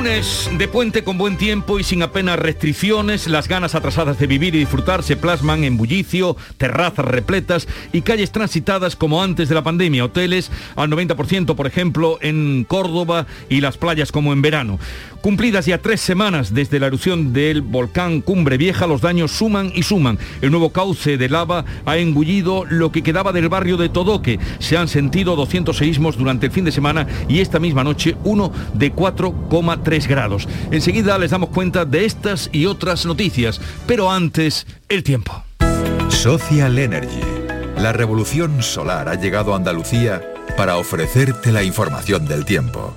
Lunes de puente con buen tiempo y sin apenas restricciones, las ganas atrasadas de vivir y disfrutar se plasman en bullicio, terrazas repletas y calles transitadas como antes de la pandemia, hoteles al 90% por ejemplo en Córdoba y las playas como en verano. Cumplidas ya tres semanas desde la erupción del volcán Cumbre Vieja, los daños suman y suman. El nuevo cauce de lava ha engullido lo que quedaba del barrio de Todoque. Se han sentido 200 seísmos durante el fin de semana y esta misma noche uno de 4,3 grados. Enseguida les damos cuenta de estas y otras noticias, pero antes el tiempo. Social Energy. La revolución solar ha llegado a Andalucía para ofrecerte la información del tiempo.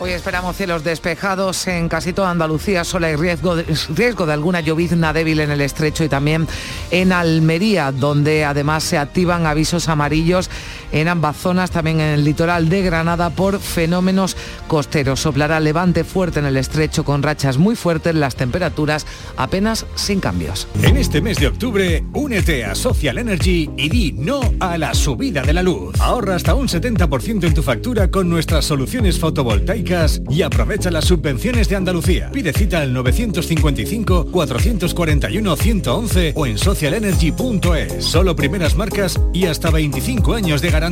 Hoy esperamos cielos despejados en casi toda Andalucía, sola hay riesgo de, riesgo de alguna llovizna débil en el estrecho y también en Almería, donde además se activan avisos amarillos en ambas zonas, también en el litoral de Granada por fenómenos costeros. Soplará levante fuerte en el estrecho con rachas muy fuertes, las temperaturas apenas sin cambios. En este mes de octubre, únete a Social Energy y di no a la subida de la luz. Ahorra hasta un 70% en tu factura con nuestras soluciones fotovoltaicas y aprovecha las subvenciones de Andalucía. Pide cita al 955-441-111 o en socialenergy.es. Solo primeras marcas y hasta 25 años de garantía.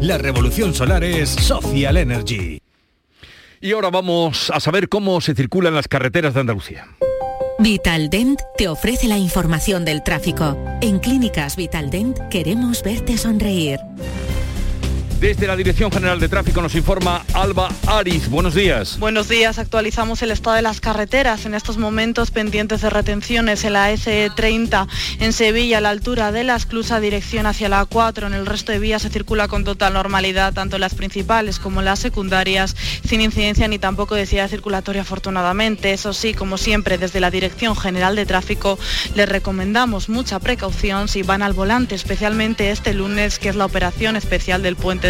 La revolución solar es Social Energy. Y ahora vamos a saber cómo se circulan las carreteras de Andalucía. Vitaldent te ofrece la información del tráfico. En Clínicas Vitaldent queremos verte sonreír. Desde la Dirección General de Tráfico nos informa Alba Ariz. Buenos días. Buenos días. Actualizamos el estado de las carreteras en estos momentos pendientes de retenciones en la SE30 en Sevilla a la altura de la esclusa dirección hacia la 4. En el resto de vías se circula con total normalidad, tanto las principales como las secundarias, sin incidencia ni tampoco densidad circulatoria afortunadamente. Eso sí, como siempre, desde la Dirección General de Tráfico les recomendamos mucha precaución si van al volante, especialmente este lunes, que es la operación especial del puente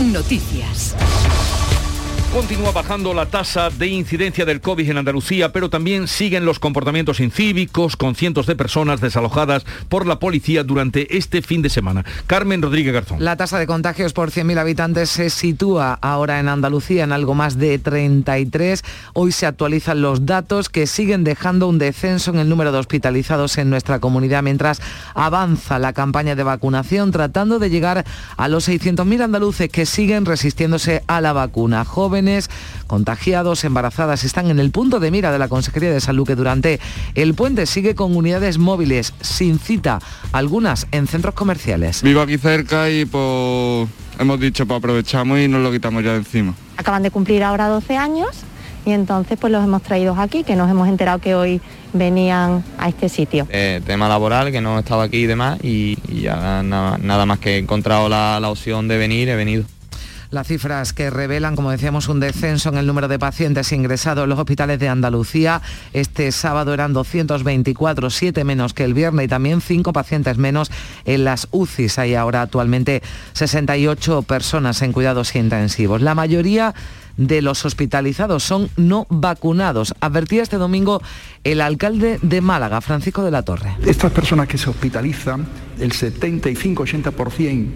Noticias. Continúa bajando la tasa de incidencia del COVID en Andalucía, pero también siguen los comportamientos incívicos con cientos de personas desalojadas por la policía durante este fin de semana. Carmen Rodríguez Garzón. La tasa de contagios por 100.000 habitantes se sitúa ahora en Andalucía en algo más de 33. Hoy se actualizan los datos que siguen dejando un descenso en el número de hospitalizados en nuestra comunidad mientras avanza la campaña de vacunación tratando de llegar a los 600.000 andaluces que siguen resistiéndose a la vacuna. Jóvenes contagiados, embarazadas, están en el punto de mira de la Consejería de Salud que durante el puente sigue con unidades móviles sin cita, algunas en centros comerciales. Vivo aquí cerca y pues hemos dicho pues aprovechamos y nos lo quitamos ya de encima. Acaban de cumplir ahora 12 años y entonces pues los hemos traído aquí, que nos hemos enterado que hoy venían a este sitio. Eh, tema laboral, que no estaba aquí y demás, y, y ya nada, nada, más que he encontrado la, la opción de venir, he venido. Las cifras que revelan, como decíamos, un descenso en el número de pacientes ingresados en los hospitales de Andalucía. Este sábado eran 224, 7 menos que el viernes y también 5 pacientes menos en las UCIs. Hay ahora actualmente 68 personas en cuidados intensivos. La mayoría de los hospitalizados son no vacunados. Advertía este domingo el alcalde de Málaga, Francisco de la Torre. Estas personas que se hospitalizan, el 75-80%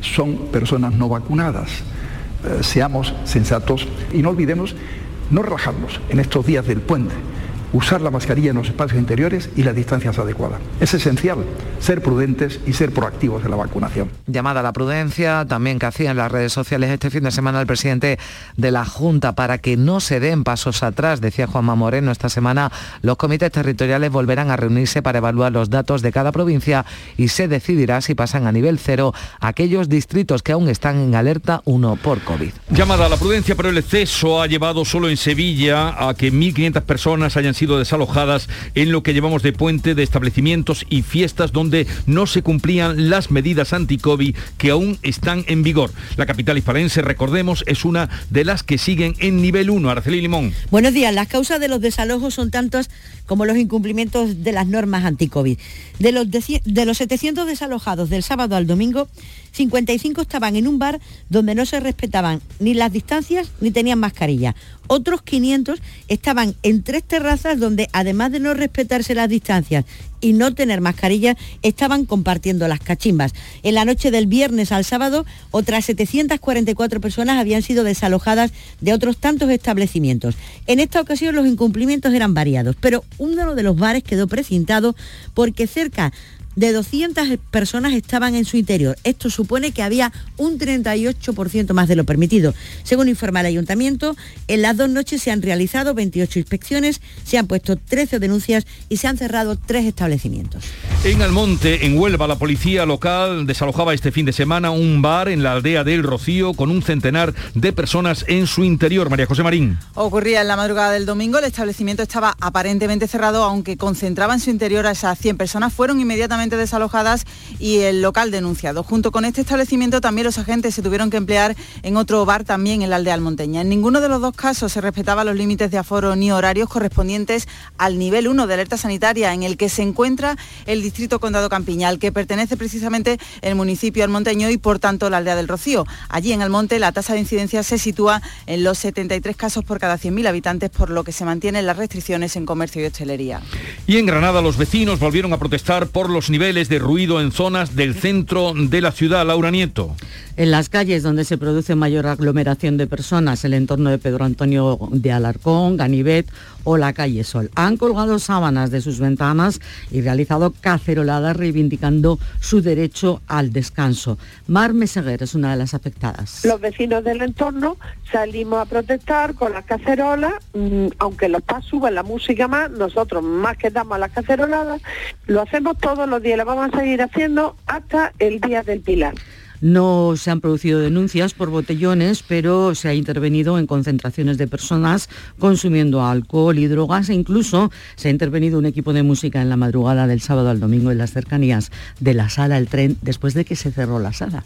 son personas no vacunadas. Eh, seamos sensatos y no olvidemos no relajarnos en estos días del puente, usar la mascarilla en los espacios interiores y las distancias adecuadas. Es esencial ser prudentes y ser proactivos en la vacunación. Llamada a la prudencia, también que hacía en las redes sociales este fin de semana el presidente de la Junta para que no se den pasos atrás, decía Juanma Moreno. Esta semana los comités territoriales volverán a reunirse para evaluar los datos de cada provincia y se decidirá si pasan a nivel cero aquellos distritos que aún están en alerta 1 por COVID. Llamada a la prudencia, pero el exceso ha llevado solo en Sevilla a que 1.500 personas hayan sido desalojadas en lo que llevamos de puente de establecimientos y fiestas donde no se cumplían las medidas anti-COVID que aún están en vigor. La capital hispalense, recordemos, es una de las que siguen en nivel 1. Araceli Limón. Buenos días. Las causas de los desalojos son tantas como los incumplimientos de las normas anti-COVID. De los, de los 700 desalojados del sábado al domingo, 55 estaban en un bar donde no se respetaban ni las distancias ni tenían mascarilla. Otros 500 estaban en tres terrazas donde además de no respetarse las distancias y no tener mascarilla, estaban compartiendo las cachimbas. En la noche del viernes al sábado, otras 744 personas habían sido desalojadas de otros tantos establecimientos. En esta ocasión los incumplimientos eran variados, pero uno de los bares quedó precintado porque cerca de 200 personas estaban en su interior. Esto supone que había un 38% más de lo permitido. Según informa el ayuntamiento, en las dos noches se han realizado 28 inspecciones, se han puesto 13 denuncias y se han cerrado tres establecimientos. En Almonte, en Huelva, la policía local desalojaba este fin de semana un bar en la aldea del Rocío con un centenar de personas en su interior. María José Marín. Ocurría en la madrugada del domingo, el establecimiento estaba aparentemente cerrado, aunque concentraba en su interior a esas 100 personas. Fueron inmediatamente desalojadas y el local denunciado. Junto con este establecimiento también los agentes se tuvieron que emplear en otro bar también en la aldea almonteña. En ninguno de los dos casos se respetaban los límites de aforo ni horarios correspondientes al nivel 1 de alerta sanitaria en el que se encuentra el distrito Condado Campiñal, que pertenece precisamente el municipio almonteño y por tanto la aldea del Rocío. Allí en Almonte la tasa de incidencia se sitúa en los 73 casos por cada 100.000 habitantes, por lo que se mantienen las restricciones en comercio y hostelería. Y en Granada los vecinos volvieron a protestar por los niveles de ruido en zonas del centro de la ciudad. Laura Nieto. En las calles donde se produce mayor aglomeración de personas, el entorno de Pedro Antonio de Alarcón, Ganivet o la calle Sol. Han colgado sábanas de sus ventanas y realizado caceroladas reivindicando su derecho al descanso. Mar Meseguer es una de las afectadas. Los vecinos del entorno salimos a protestar con las cacerolas, mm, aunque los PAS suben la música más, nosotros más que damos las caceroladas, lo hacemos todos los días, lo vamos a seguir haciendo hasta el día del Pilar. No se han producido denuncias por botellones, pero se ha intervenido en concentraciones de personas consumiendo alcohol y drogas e incluso se ha intervenido un equipo de música en la madrugada del sábado al domingo en las cercanías de la sala El Tren después de que se cerró la sala.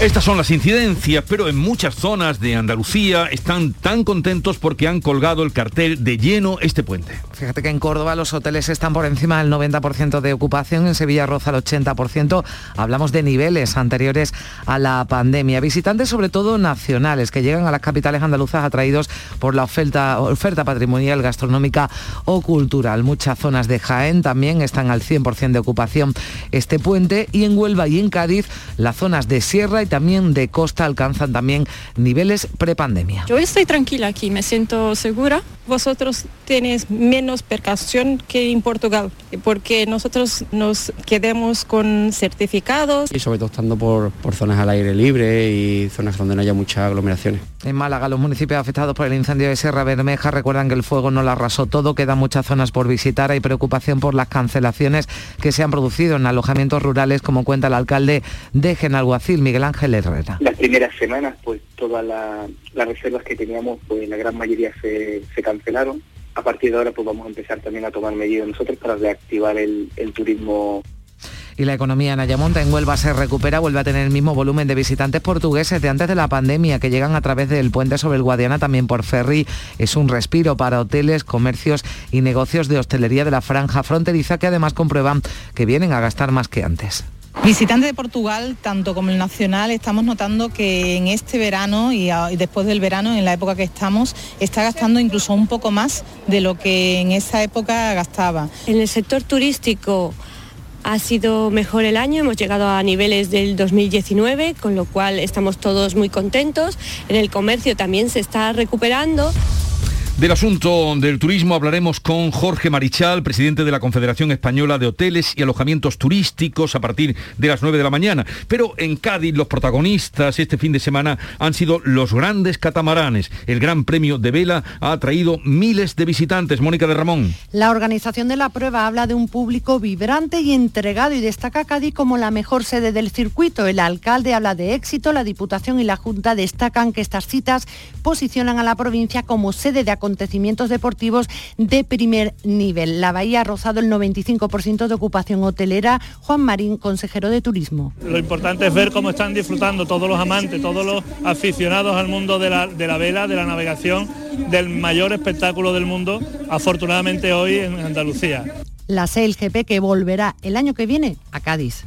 Estas son las incidencias, pero en muchas zonas de Andalucía están tan contentos porque han colgado el cartel de lleno este puente. Fíjate que en Córdoba los hoteles están por encima del 90% de ocupación, en Sevilla roza el 80%. Hablamos de niveles anteriores a la pandemia. Visitantes sobre todo nacionales que llegan a las capitales andaluzas atraídos por la oferta, oferta patrimonial, gastronómica o cultural. Muchas zonas de Jaén también están al 100% de ocupación este puente y en Huelva y en Cádiz las zonas de sierra y también de costa alcanzan también niveles prepandemia. Yo estoy tranquila aquí, me siento segura. Vosotros tenéis menos percasión que en Portugal, porque nosotros nos quedemos con certificados. Y sobre todo estando por, por zonas al aire libre y zonas donde no haya muchas aglomeraciones. En Málaga, los municipios afectados por el incendio de Sierra Bermeja recuerdan que el fuego no lo arrasó todo, quedan muchas zonas por visitar, hay preocupación por las cancelaciones que se han producido en alojamientos rurales, como cuenta el alcalde de Genalguacil, Miguel Ángel Herrera. Las primeras semanas, pues todas las reservas que teníamos, pues la gran mayoría se, cancelaron. A partir de ahora, pues vamos a empezar también a tomar medidas nosotros para reactivar el, el turismo y la economía en Ayamonte, en Huelva, se recupera, vuelve a tener el mismo volumen de visitantes portugueses de antes de la pandemia que llegan a través del puente sobre el Guadiana, también por ferry. Es un respiro para hoteles, comercios y negocios de hostelería de la franja fronteriza que además comprueban que vienen a gastar más que antes. Visitantes de Portugal, tanto como el nacional, estamos notando que en este verano y, después del verano, en la época que estamos, está gastando incluso un poco más de lo que en esa época gastaba. En el sector turístico ha sido mejor el año, hemos llegado a niveles del 2019, con lo cual estamos todos muy contentos. En el comercio también se está recuperando. Del asunto del turismo hablaremos con Jorge Marichal, presidente de la Confederación Española de Hoteles y Alojamientos Turísticos a partir de las 9 de la mañana. Pero en Cádiz los protagonistas este fin de semana han sido los grandes catamaranes. El Gran Premio de Vela ha atraído miles de visitantes. Mónica de Ramón. La organización de la prueba habla de un público vibrante y entregado y destaca Cádiz como la mejor sede del circuito. El alcalde habla de éxito, la Diputación y la Junta destacan que estas citas posicionan a la provincia como sede de acontecimientos acontecimientos deportivos de primer nivel. La bahía ha rozado el 95% de ocupación hotelera. Juan Marín, consejero de Turismo. Lo importante es ver cómo están disfrutando todos los amantes, todos los aficionados al mundo de la, de la vela, de la navegación, del mayor espectáculo del mundo, afortunadamente hoy en Andalucía. La SELGP que volverá el año que viene a Cádiz.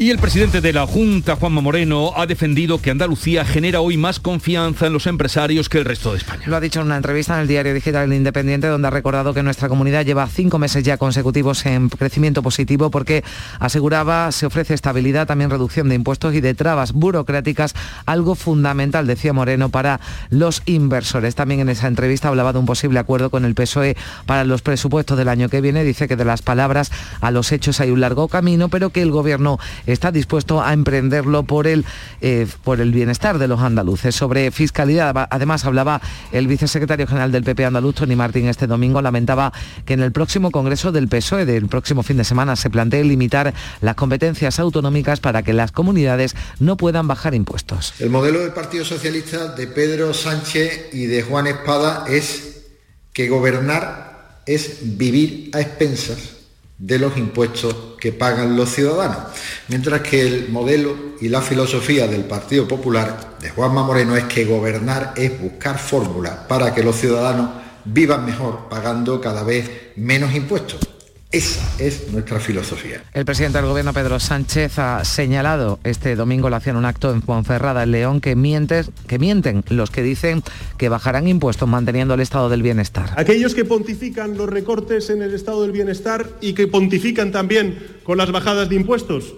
Y el presidente de la Junta, Juanma Moreno, ha defendido que Andalucía genera hoy más confianza en los empresarios que el resto de España. Lo ha dicho en una entrevista en el diario digital El Independiente, donde ha recordado que nuestra comunidad lleva cinco meses ya consecutivos en crecimiento positivo porque aseguraba se ofrece estabilidad, también reducción de impuestos y de trabas burocráticas, algo fundamental, decía Moreno, para los inversores. También en esa entrevista hablaba de un posible acuerdo con el PSOE para los presupuestos del año que viene. Dice que de las palabras a los hechos hay un largo camino, pero que el gobierno está dispuesto a emprenderlo por el, eh, por el bienestar de los andaluces. Sobre fiscalidad, además hablaba el vicesecretario general del PP andaluz, Tony Martín, este domingo, lamentaba que en el próximo Congreso del PSOE del próximo fin de semana se plantee limitar las competencias autonómicas para que las comunidades no puedan bajar impuestos. El modelo del Partido Socialista de Pedro Sánchez y de Juan Espada es que gobernar es vivir a expensas de los impuestos que pagan los ciudadanos, mientras que el modelo y la filosofía del Partido Popular de Juanma Moreno es que gobernar es buscar fórmulas para que los ciudadanos vivan mejor pagando cada vez menos impuestos. Esa es nuestra filosofía. El presidente del gobierno, Pedro Sánchez, ha señalado este domingo, lo hacían un acto en Ponferrada, en León, que, que mienten los que dicen que bajarán impuestos manteniendo el estado del bienestar. Aquellos que pontifican los recortes en el estado del bienestar y que pontifican también con las bajadas de impuestos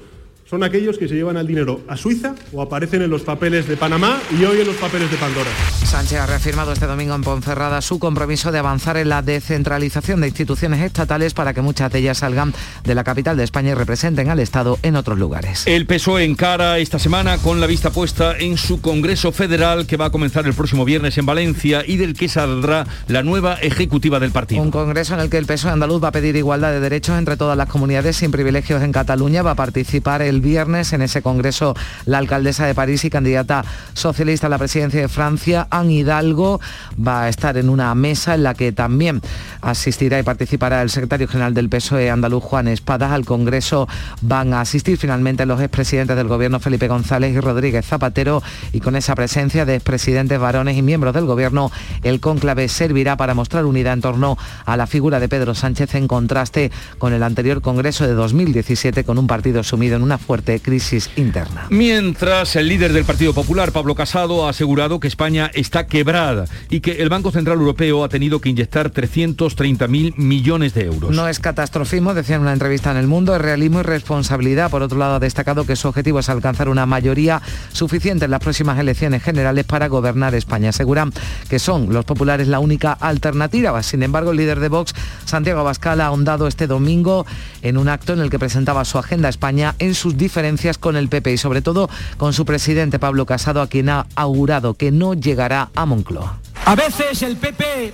son aquellos que se llevan el dinero a Suiza o aparecen en los papeles de Panamá y hoy en los papeles de Pandora. Sánchez ha reafirmado este domingo en Ponferrada su compromiso de avanzar en la descentralización de instituciones estatales para que muchas de ellas salgan de la capital de España y representen al Estado en otros lugares. El PSOE encara esta semana con la vista puesta en su Congreso Federal que va a comenzar el próximo viernes en Valencia y del que saldrá la nueva ejecutiva del partido. Un congreso en el que el PSOE andaluz va a pedir igualdad de derechos entre todas las comunidades sin privilegios en Cataluña. Va a participar el viernes en ese congreso la alcaldesa de París y candidata socialista a la presidencia de Francia, Anne Hidalgo, va a estar en una mesa en la que también asistirá y participará el secretario general del PSOE andaluz, Juan Espadas. Al congreso van a asistir finalmente los expresidentes del gobierno, Felipe González y Rodríguez Zapatero, y con esa presencia de expresidentes varones y miembros del gobierno, el cónclave servirá para mostrar unidad en torno a la figura de Pedro Sánchez en contraste con el anterior congreso de 2017 con un partido sumido en una fuerte crisis interna. Mientras el líder del Partido Popular, Pablo Casado, ha asegurado que España está quebrada y que el Banco Central Europeo ha tenido que inyectar 330.000 millones de euros. No es catastrofismo, decía en una entrevista en El Mundo, es realismo y responsabilidad. Por otro lado, ha destacado que su objetivo es alcanzar una mayoría suficiente en las próximas elecciones generales para gobernar España. Aseguran que son los populares la única alternativa. Sin embargo, el líder de Vox, Santiago Abascal, ha ahondado este domingo en un acto en el que presentaba su agenda a España en sus diferencias con el PP y sobre todo con su presidente Pablo Casado, a quien ha augurado que no llegará a Moncloa. A veces el PP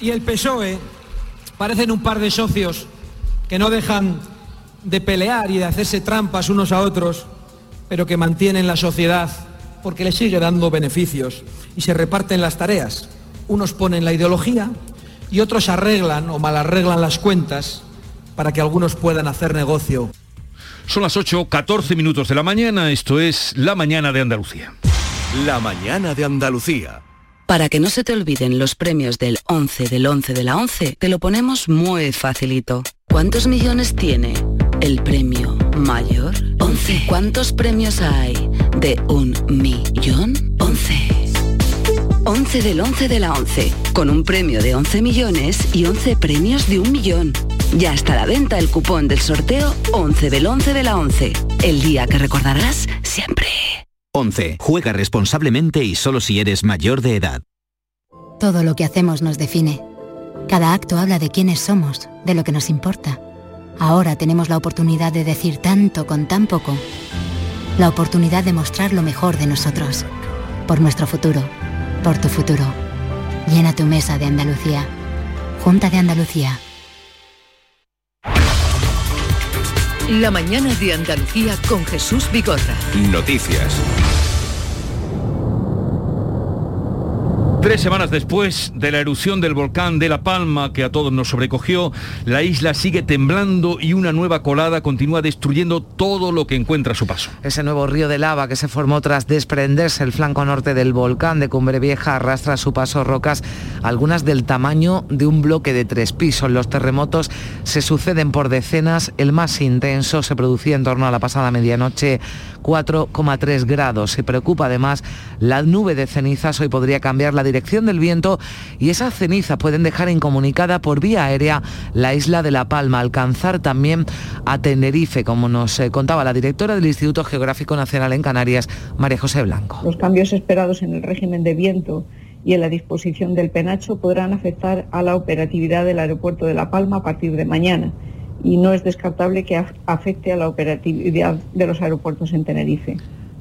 y el PSOE parecen un par de socios que no dejan de pelear y de hacerse trampas unos a otros, pero que mantienen la sociedad porque les sigue dando beneficios y se reparten las tareas. Unos ponen la ideología y otros arreglan o mal arreglan las cuentas para que algunos puedan hacer negocio. Son las 8, 14 minutos de la mañana, esto es La Mañana de Andalucía. La Mañana de Andalucía. Para que no se te olviden los premios del 11 del 11 de la 11, te lo ponemos muy facilito. ¿Cuántos millones tiene el premio mayor? 11. ¿Cuántos premios hay de un millón? 11. 11 del 11 de la 11, con un premio de 11 millones y 11 premios de un millón. Ya está a la venta el cupón del sorteo 11 del 11 de la 11, el día que recordarás siempre. 11. Juega responsablemente y solo si eres mayor de edad. Todo lo que hacemos nos define. Cada acto habla de quiénes somos, de lo que nos importa. Ahora tenemos la oportunidad de decir tanto con tan poco. La oportunidad de mostrar lo mejor de nosotros. Por nuestro futuro. Por tu futuro. Llena tu mesa de Andalucía. Junta de Andalucía. La mañana de Andalucía con Jesús Vigorra. Noticias. Tres semanas después de la erupción del volcán de La Palma que a todos nos sobrecogió, la isla sigue temblando y una nueva colada continúa destruyendo todo lo que encuentra a su paso. Ese nuevo río de lava que se formó tras desprenderse el flanco norte del volcán de Cumbre Vieja arrastra a su paso rocas, algunas del tamaño de un bloque de tres pisos. Los terremotos se suceden por decenas. El más intenso se producía en torno a la pasada medianoche 4,3 grados. Se preocupa además la nube de cenizas. Hoy podría cambiar la dirección del viento y esas cenizas pueden dejar incomunicada por vía aérea la isla de La Palma, alcanzar también a Tenerife, como nos eh, contaba la directora del Instituto Geográfico Nacional en Canarias, María José Blanco. Los cambios esperados en el régimen de viento y en la disposición del penacho podrán afectar a la operatividad del aeropuerto de La Palma a partir de mañana y no es descartable que afecte a la operatividad de los aeropuertos en Tenerife.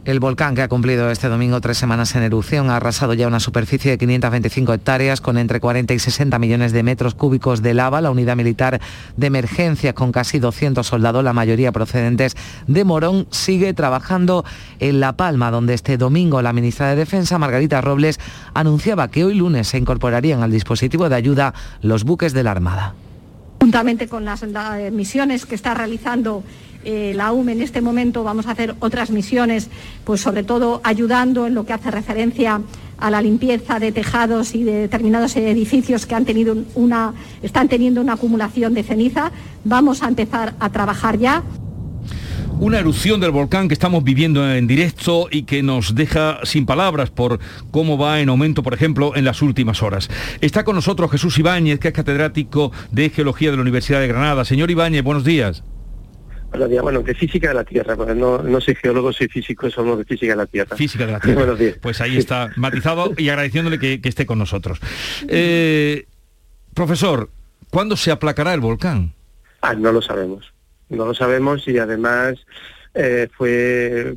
El volcán que ha cumplido este domingo tres semanas en erupción ha arrasado ya una superficie de 525 hectáreas con entre 40 y 60 millones de metros cúbicos de lava. La unidad militar de emergencia con casi 200 soldados, la mayoría procedentes de Morón, sigue trabajando en La Palma, donde este domingo la ministra de Defensa, Margarita Robles, anunciaba que hoy lunes se incorporarían al dispositivo de ayuda los buques de la Armada. Juntamente con las, misiones que está realizando eh, la UME en este momento, vamos a hacer otras misiones, pues sobre todo ayudando en lo que hace referencia a la limpieza de tejados y de determinados edificios que han tenido una, están teniendo una acumulación de ceniza. Vamos a empezar a trabajar ya. Una erupción del volcán que estamos viviendo en directo y que nos deja sin palabras por cómo va en aumento, por ejemplo, en las últimas horas. Está con nosotros Jesús Ibáñez, que es catedrático de Geología de la Universidad de Granada. Señor Ibáñez, buenos días. Buenos días, bueno, de física de la Tierra, porque no, soy geólogo, soy físico, somos de física de la Tierra. Física de la Tierra. Buenos días. Pues ahí está, matizado y agradeciéndole que, esté con nosotros. Eh, profesor, ¿cuándo se aplacará el volcán? Ah, no lo sabemos no lo sabemos y además eh, fue,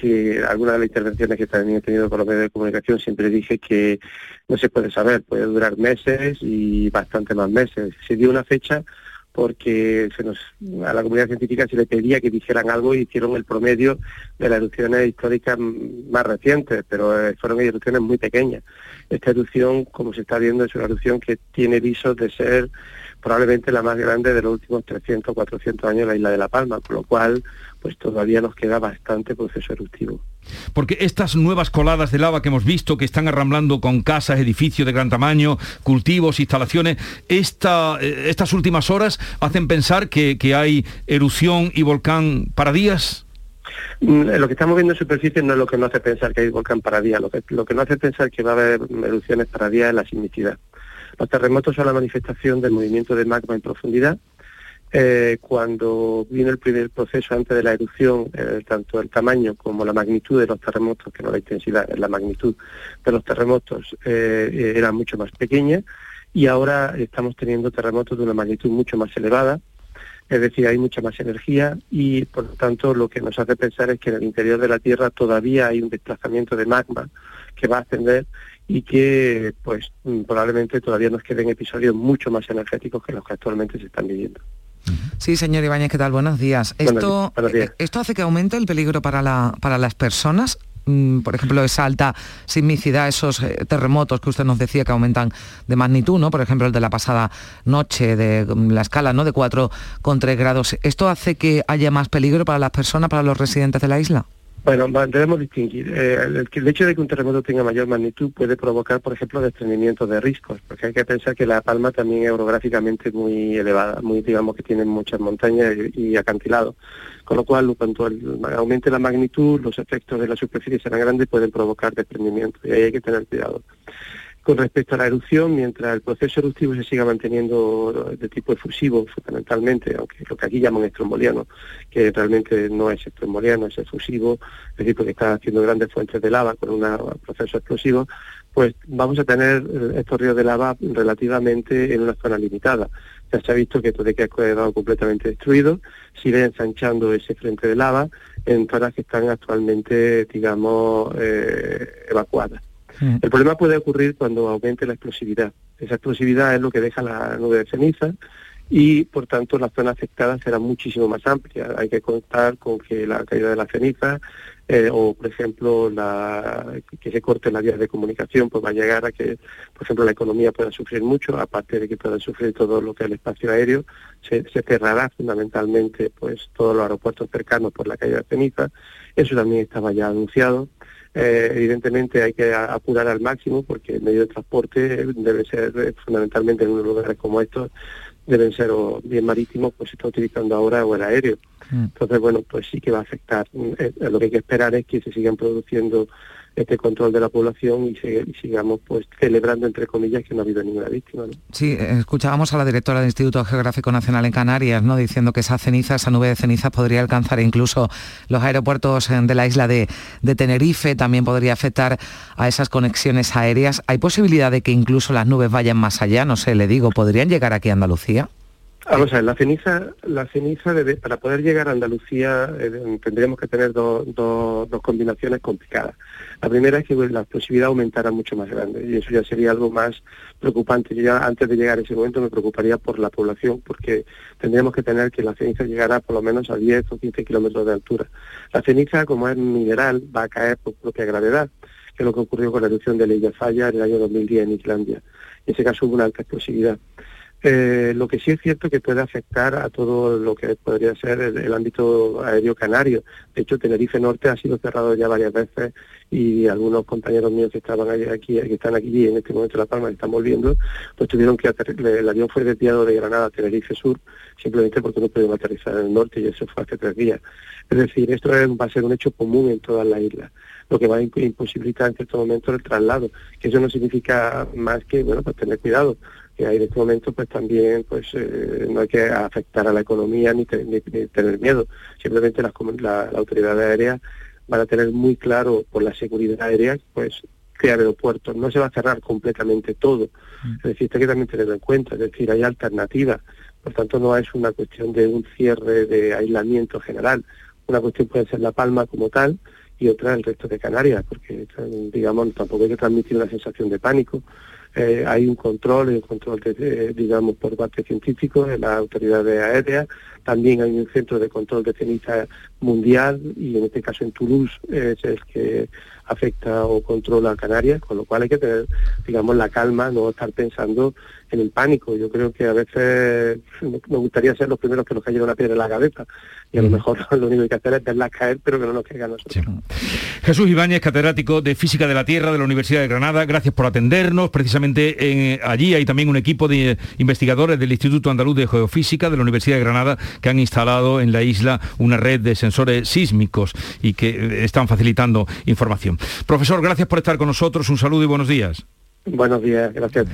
si alguna de las intervenciones que también he tenido con los medios de comunicación siempre dije que no se puede saber, puede durar meses y bastante más meses. Se dio una fecha porque a la comunidad científica se le pedía que dijeran algo y hicieron el promedio de las erupciones históricas más recientes, pero eh, fueron erupciones muy pequeñas. Esta erupción, como se está viendo, es una erupción que tiene visos de ser probablemente la más grande de los últimos 300 o 400 años en la isla de La Palma, con lo cual pues todavía nos queda bastante proceso eruptivo. Porque estas nuevas coladas de lava que hemos visto, que están arramblando con casas, edificios de gran tamaño, cultivos, instalaciones, eh, estas últimas horas hacen pensar que, hay erupción y volcán para días. Mm, lo que estamos viendo en superficie no es lo que nos hace pensar que hay volcán para días, lo que, lo que nos hace pensar que va a haber erupciones para días es la sismicidad. Los terremotos son la manifestación del movimiento de magma en profundidad. Eh, cuando vino el primer proceso antes de la erupción, eh, tanto el tamaño como la magnitud de los terremotos, que no la intensidad, la magnitud de los terremotos eh, era mucho más pequeña y ahora estamos teniendo terremotos de una magnitud mucho más elevada, es decir, hay mucha más energía y por lo tanto lo que nos hace pensar es que en el interior de la Tierra todavía hay un desplazamiento de magma que va a ascender y que pues mm, probablemente todavía nos queden episodios mucho más energéticos que los que actualmente se están viviendo. Sí, señor Ibáñez, ¿qué tal? Buenos días. Esto, eh, ¿Esto hace que aumente el peligro para, la, para las personas? Mm, por ejemplo, esa alta sismicidad, esos eh, terremotos que usted nos decía que aumentan de magnitud, ¿no? Por ejemplo, el de la pasada noche, de mm, la escala, ¿no? De 4,3 grados. ¿Esto hace que haya más peligro para las personas, para los residentes de la isla? Bueno, debemos distinguir. Eh, el, hecho de que un terremoto tenga mayor magnitud puede provocar, por ejemplo, desprendimiento de riscos, porque hay que pensar que La Palma también es orográficamente muy elevada, muy digamos que tiene muchas montañas y, acantilados. Con lo cual, cuando aumente la magnitud, los efectos de la superficie serán grandes y pueden provocar desprendimiento, y ahí hay que tener cuidado. Con respecto a la erupción, mientras el proceso eruptivo se siga manteniendo de tipo efusivo fundamentalmente, aunque lo que aquí llaman estromboliano, que realmente no es estromboliano, es efusivo, es decir, porque está haciendo grandes fuentes de lava con un proceso explosivo, pues vamos a tener eh, estos ríos de lava relativamente en una zona limitada. Ya se ha visto que todo que ha quedado completamente destruido, sigue ensanchando ese frente de lava en zonas que están actualmente, digamos, eh, evacuadas. Mm. El problema puede ocurrir cuando aumente la explosividad. Esa explosividad es lo que deja la nube de ceniza y por tanto la zona afectada será muchísimo más amplia. Hay que contar con que la caída de la ceniza eh, o por ejemplo que se corte la vías de comunicación, pues va a llegar a que, por ejemplo, la economía pueda sufrir mucho, aparte de que pueda sufrir todo lo que es el espacio aéreo, se, cerrará fundamentalmente pues todos los aeropuertos cercanos por la calle de ceniza, eso también estaba ya anunciado. Eh, evidentemente hay que apurar al máximo porque el medio de transporte debe ser eh, fundamentalmente en unos lugares como estos deben ser o bien marítimos, pues se está utilizando ahora o el aéreo. Mm. Entonces, bueno, pues sí que va a afectar. Eh, lo que hay que esperar es que se sigan produciendo este control de la población y, sigamos pues celebrando entre comillas que no ha habido ninguna víctima. Sí, escuchábamos a la directora del Instituto Geográfico Nacional en Canarias, ¿no? diciendo que esa ceniza, esa nube de cenizas podría alcanzar incluso los aeropuertos eh, de la isla de, de Tenerife, también podría afectar a esas conexiones aéreas. ¿Hay posibilidad de que incluso las nubes vayan más allá? No sé, le digo, ¿podrían llegar aquí a Andalucía? Vamos a ver, la ceniza, la ceniza debe, para poder llegar a Andalucía eh, tendríamos que tener dos combinaciones complicadas. La primera es que la explosividad aumentara mucho más grande y eso ya sería algo más preocupante. Yo ya antes de llegar a ese momento me preocuparía por la población porque tendríamos que tener que la ceniza llegara por lo menos a 10 o 15 kilómetros de altura. La ceniza, como es mineral, va a caer por propia gravedad, que es lo que ocurrió con la erupción de Leia Falla en el año 2010 en Islandia. En ese caso hubo una alta explosividad. Eh, lo que sí es cierto que puede afectar a todo lo que podría ser el, ámbito aéreo canario. De hecho, Tenerife Norte ha sido cerrado ya varias veces y algunos compañeros míos que estaban aquí, que están aquí en este momento en La Palma, están volviendo, pues tuvieron que el avión fue desviado de Granada a Tenerife Sur simplemente porque no pudieron aterrizar en el norte y eso fue hace tres días. Es decir, esto va a ser un hecho común en todas las islas lo que va a imposibilitar en cierto momento el traslado, que eso no significa más que, bueno, pues tener cuidado, que hay en este momento pues también pues eh, no hay que afectar a la economía ni, tener miedo. Simplemente las la, la autoridad aérea van a tener muy claro por la seguridad aérea pues crear aeropuertos no se va a cerrar completamente todo. Mm. es decir hay que también tenerlo en cuenta es decir hay alternativas. Por tanto no es una cuestión de un cierre de aislamiento general. Una cuestión puede ser la Palma como tal y otra el resto de Canarias porque digamos tampoco hay que transmitir una sensación de pánico eh, hay un control, un control, de, digamos, por parte científico de las autoridades aéreas. También hay un centro de control de ceniza mundial y en este caso en Toulouse es el que afecta o controla a Canarias, con lo cual hay que tener, digamos, la calma, no estar pensando en el pánico. Yo creo que a veces me gustaría ser los primeros que nos cayera una piedra en la cabeza y a lo mejor lo único que hay que hacer es verlas caer, pero que no nos caiga a nosotros. Jesús Ibáñez, catedrático de Física de la Tierra de la Universidad de Granada, gracias por atendernos. Precisamente en, allí hay también un equipo de investigadores del Instituto Andaluz de Geofísica de la Universidad de Granada que han instalado en la isla una red de sensores sísmicos y que están facilitando información. Profesor, gracias por estar con nosotros. Un saludo y buenos días. Buenos días, gracias.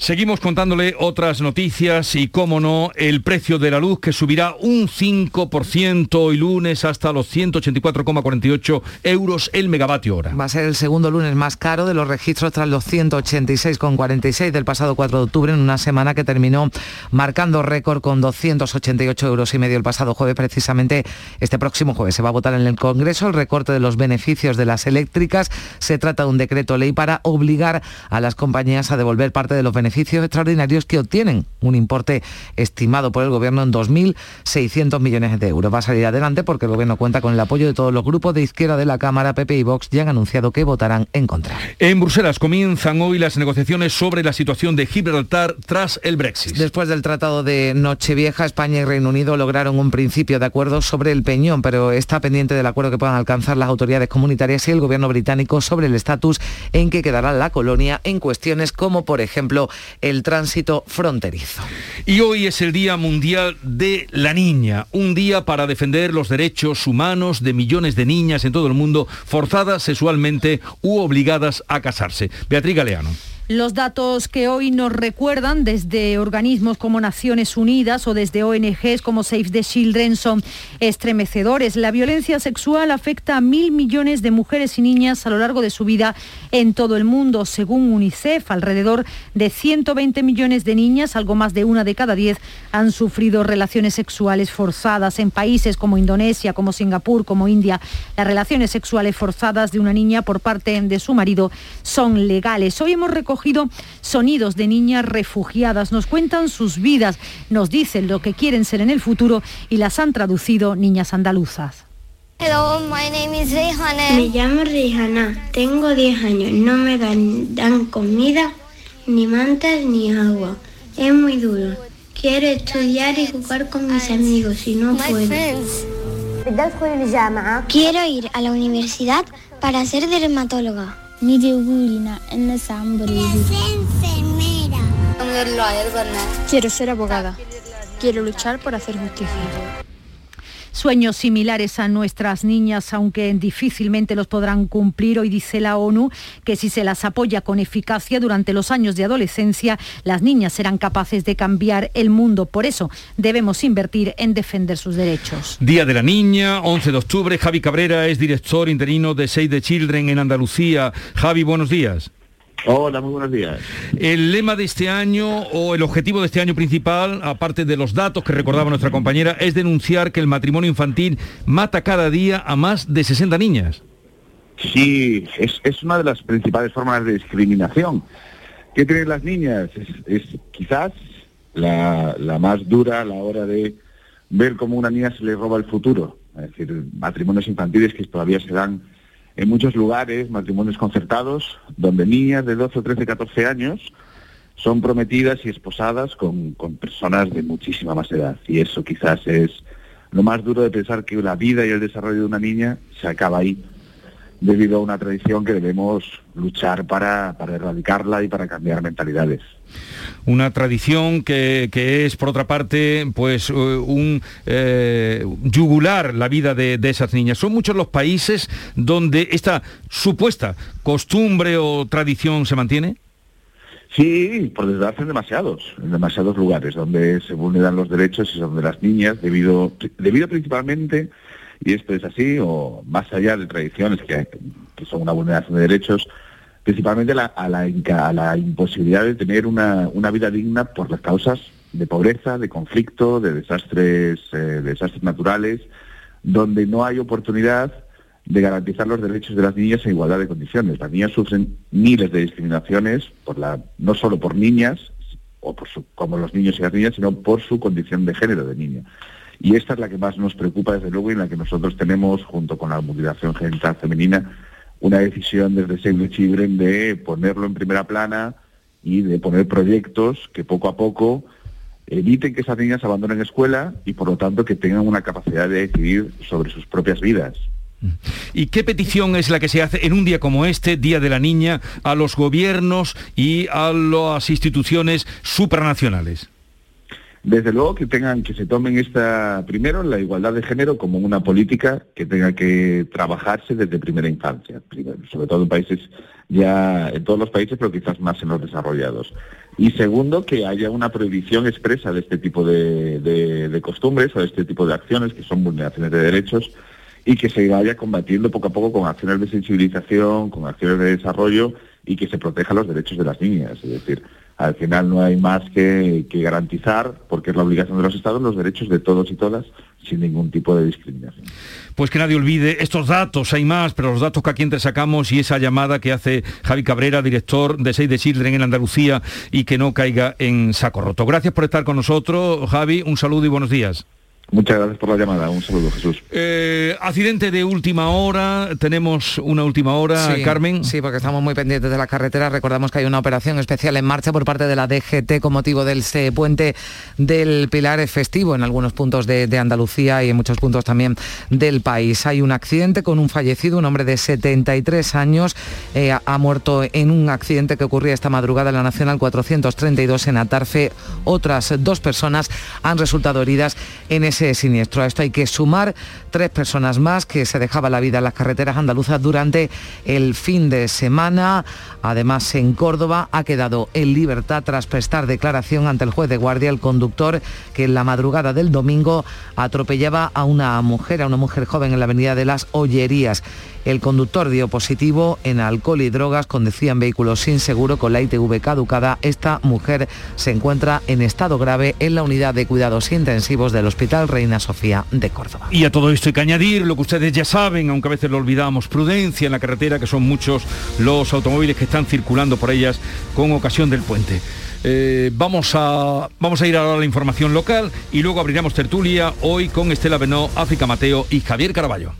Seguimos contándole otras noticias y, cómo no, el precio de la luz que subirá un 5% hoy lunes hasta los 184,48 euros el megavatio hora. Va a ser el segundo lunes más caro de los registros tras los 186,46 del pasado 4 de octubre en una semana que terminó marcando récord con 288 euros y medio el pasado jueves. Precisamente este próximo jueves se va a votar en el Congreso el recorte de los beneficios de las eléctricas. Se trata de un decreto ley para obligar a las compañías a devolver parte de los beneficios beneficios extraordinarios que obtienen un importe estimado por el Gobierno en 2.600 millones de euros. Va a salir adelante porque el Gobierno cuenta con el apoyo de todos los grupos de izquierda de la Cámara, PP y Vox, ya han anunciado que votarán en contra. En Bruselas comienzan hoy las negociaciones sobre la situación de Gibraltar tras el Brexit. Después del Tratado de Nochevieja, España y Reino Unido lograron un principio de acuerdo sobre el Peñón, pero está pendiente del acuerdo que puedan alcanzar las autoridades comunitarias y el Gobierno británico sobre el estatus en que quedará la colonia en cuestiones como, por ejemplo, el tránsito fronterizo. Y hoy es el Día Mundial de la Niña, un día para defender los derechos humanos de millones de niñas en todo el mundo forzadas sexualmente u obligadas a casarse. Beatriz Galeano. Los datos que hoy nos recuerdan desde organismos como Naciones Unidas o desde ONGs como Save the Children son estremecedores. La violencia sexual afecta a mil millones de mujeres y niñas a lo largo de su vida en todo el mundo. Según UNICEF, alrededor de 120 millones de niñas, algo más de una de cada diez, han sufrido relaciones sexuales forzadas en países como Indonesia, como Singapur, como India. Las relaciones sexuales forzadas de una niña por parte de su marido son legales. Hoy hemos recogido sonidos de niñas refugiadas, nos cuentan sus vidas, nos dicen lo que quieren ser en el futuro y las han traducido niñas andaluzas. Hello, my name is Rihana. Me llamo Rihana, tengo 10 años, no me dan, dan comida, ni mantas, ni agua. Es muy duro. Quiero estudiar y jugar con mis amigos y no puedo. Quiero ir a la universidad para ser dermatóloga. Quiero ser abogada. Quiero luchar por hacer justicia. Sueños similares a nuestras niñas, aunque difícilmente los podrán cumplir. Hoy dice la ONU que si se las apoya con eficacia durante los años de adolescencia, las niñas serán capaces de cambiar el mundo. Por eso debemos invertir en defender sus derechos. Día de la Niña, 11 de octubre. Javi Cabrera es director interino de Save the Children en Andalucía. Javi, buenos días. Hola, muy buenos días. El lema de este año o el objetivo de este año principal, aparte de los datos que recordaba nuestra compañera, es denunciar que el matrimonio infantil mata cada día a más de 60 niñas. Sí, es, una de las principales formas de discriminación que tienen las niñas. Es, quizás la, la, más dura a la hora de ver cómo una niña se le roba el futuro. Es decir, matrimonios infantiles que todavía se dan en muchos lugares, matrimonios concertados, donde niñas de 12, 13, 14 años son prometidas y esposadas con, personas de muchísima más edad. Y eso quizás es lo más duro de pensar que la vida y el desarrollo de una niña se acaba ahí, debido a una tradición que debemos luchar para, para erradicarla y para cambiar mentalidades una tradición que, es, por otra parte, pues eh, un eh, yugular la vida de, esas niñas. Son muchos los países donde esta supuesta costumbre o tradición se mantiene. Sí, por desgracia en demasiados, en demasiados lugares donde se vulneran los derechos y donde las niñas, debido, debido principalmente, y esto es así, o más allá de tradiciones que son una vulneración de derechos, principalmente a, la, imposibilidad de tener una, vida digna por las causas de pobreza, de conflicto, de desastres, eh, desastres naturales, donde no hay oportunidad de garantizar los derechos de las niñas en igualdad de condiciones. Las niñas sufren miles de discriminaciones, por la, no solo por niñas, o por su, como los niños y las niñas, sino por su condición de género de niña. Y esta es la que más nos preocupa, desde luego, y en la que nosotros tenemos, junto con la mutilación genital femenina, una decisión desde Save the Children de ponerlo en primera plana y de poner proyectos que poco a poco eviten que esas niñas abandonen escuela y por lo tanto que tengan una capacidad de decidir sobre sus propias vidas. ¿Y qué petición es la que se hace en un día como este, Día de la Niña, a los gobiernos y a las instituciones supranacionales? Desde luego que tengan, que se tomen esta, primero, la igualdad de género como una política que tenga que trabajarse desde primera infancia, sobre todo en países ya, en todos los países, pero quizás más en los desarrollados. Y segundo, que haya una prohibición expresa de este tipo de, costumbres o de este tipo de acciones que son vulneraciones de derechos y que se vaya combatiendo poco a poco con acciones de sensibilización, con acciones de desarrollo y que se protejan los derechos de las niñas. Es decir, al final no hay más que, garantizar, porque es la obligación de los Estados, los derechos de todos y todas sin ningún tipo de discriminación. Pues que nadie olvide estos datos, hay más, pero los datos que aquí entre sacamos y esa llamada que hace Javi Cabrera, director de Save the Children en Andalucía, y que no caiga en saco roto. Gracias por estar con nosotros, Javi, un saludo y buenos días. Muchas gracias por la llamada. Un saludo, Jesús. Eh, accidente de última hora. Tenemos una última hora, Carmen. Sí, porque estamos muy pendientes de la carretera. Recordamos que hay una operación especial en marcha por parte de la DGT con motivo del puente del Pilar festivo en algunos puntos de, Andalucía y en muchos puntos también del país. Hay un accidente con un fallecido, un hombre de 73 años. Eh, ha muerto en un accidente que ocurría esta madrugada en la Nacional 432 en Atarfe. Otras dos personas han resultado heridas en ese siniestro. A esto hay que sumar tres personas más que se dejaban la vida en las carreteras andaluzas durante el fin de semana. Además, en Córdoba ha quedado en libertad tras prestar declaración ante el juez de guardia el conductor que en la madrugada del domingo atropellaba a una mujer, a una mujer joven en la avenida de las Ollerías. El conductor dio positivo en alcohol y drogas, conducía en vehículos sin seguro con la ITV caducada. Esta mujer se encuentra en estado grave en la unidad de cuidados intensivos del Hospital Reina Sofía de Córdoba. Y a todo esto hay que añadir lo que ustedes ya saben, aunque a veces lo olvidamos, prudencia en la carretera, que son muchos los automóviles que están circulando por ellas con ocasión del puente. Eh, vamos, a, vamos a ir ahora a la información local y luego abriremos tertulia hoy con Estela Benó, África Mateo y Javier Caraballo.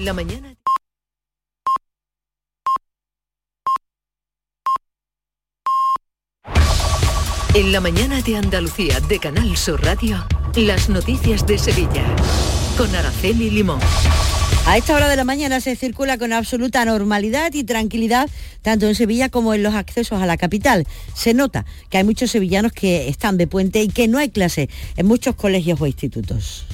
En la mañana. De Andalucía de Canal Sur Radio, las noticias de Sevilla. Con Araceli Limón. A esta hora de la mañana se circula con absoluta normalidad y tranquilidad tanto en Sevilla como en los accesos a la capital. Se nota que hay muchos sevillanos que están de puente y que no hay clase en muchos colegios o institutos.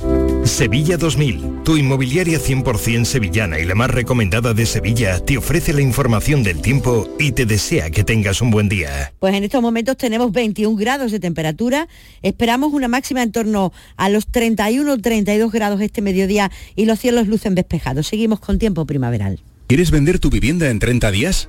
Sevilla 2000, tu inmobiliaria 100% sevillana y la más recomendada de Sevilla, te ofrece la información del tiempo y te desea que tengas un buen día. Pues en estos momentos tenemos 21 grados de temperatura, esperamos una máxima en torno a los 31 32 grados este mediodía y los cielos lucen despejados. Seguimos con tiempo primaveral. ¿Quieres vender tu vivienda en 30 días?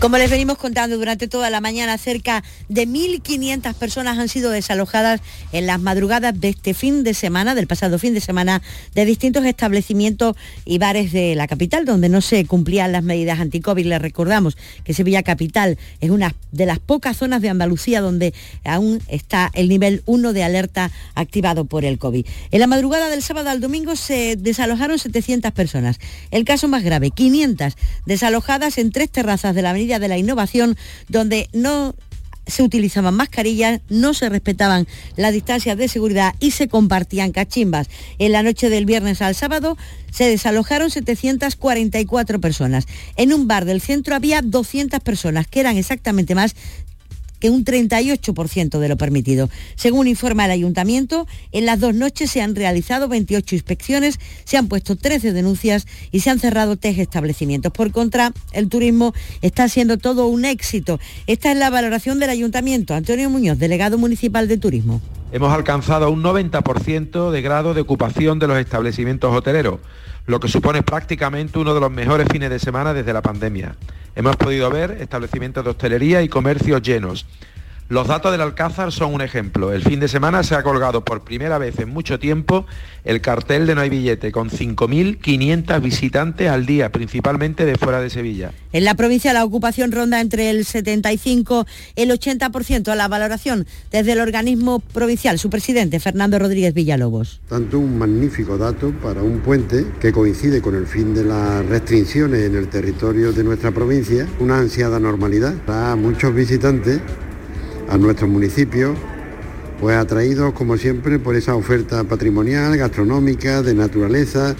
Como les venimos contando durante toda la mañana, cerca de 1.500 personas han sido desalojadas en las madrugadas de este fin de semana, del pasado fin de semana, de distintos establecimientos y bares de la capital, donde no se cumplían las medidas anti-COVID. Les recordamos que Sevilla Capital es una de las pocas zonas de Andalucía donde aún está el nivel 1 de alerta activado por el COVID. En la madrugada del sábado al domingo se desalojaron 700 personas. El caso más grave, 500 desalojadas en tres terrazas de la avenida de la Innovación, donde no se utilizaban mascarillas, no se respetaban las distancias de seguridad y se compartían cachimbas. En la noche del viernes al sábado se desalojaron 744 personas. En un bar del centro había 200 personas, que eran exactamente más que un 38% de lo permitido. Según informa el ayuntamiento, en las dos noches se han realizado 28 inspecciones, se han puesto 13 denuncias y se han cerrado tres establecimientos. Por contra, el turismo está siendo todo un éxito. Esta es la valoración del ayuntamiento. Antonio Muñoz, delegado municipal de turismo. Hemos alcanzado un 90% de grado de ocupación de los establecimientos hoteleros, lo que supone prácticamente uno de los mejores fines de semana desde la pandemia. Hemos podido ver establecimientos de hostelería y comercios llenos. Los datos del Alcázar son un ejemplo. El fin de semana se ha colgado por primera vez en mucho tiempo el cartel de No hay billete, con 5.500 visitantes al día, principalmente de fuera de Sevilla. En la provincia la ocupación ronda entre el 75 y el 80% a la valoración desde el organismo provincial, su presidente Fernando Rodríguez Villalobos. Tanto un magnífico dato para un puente que coincide con el fin de las restricciones en el territorio de nuestra provincia, una ansiada normalidad. A muchos visitantes a nuestro municipio, pues atraídos como siempre por esa oferta patrimonial, gastronómica, de naturaleza,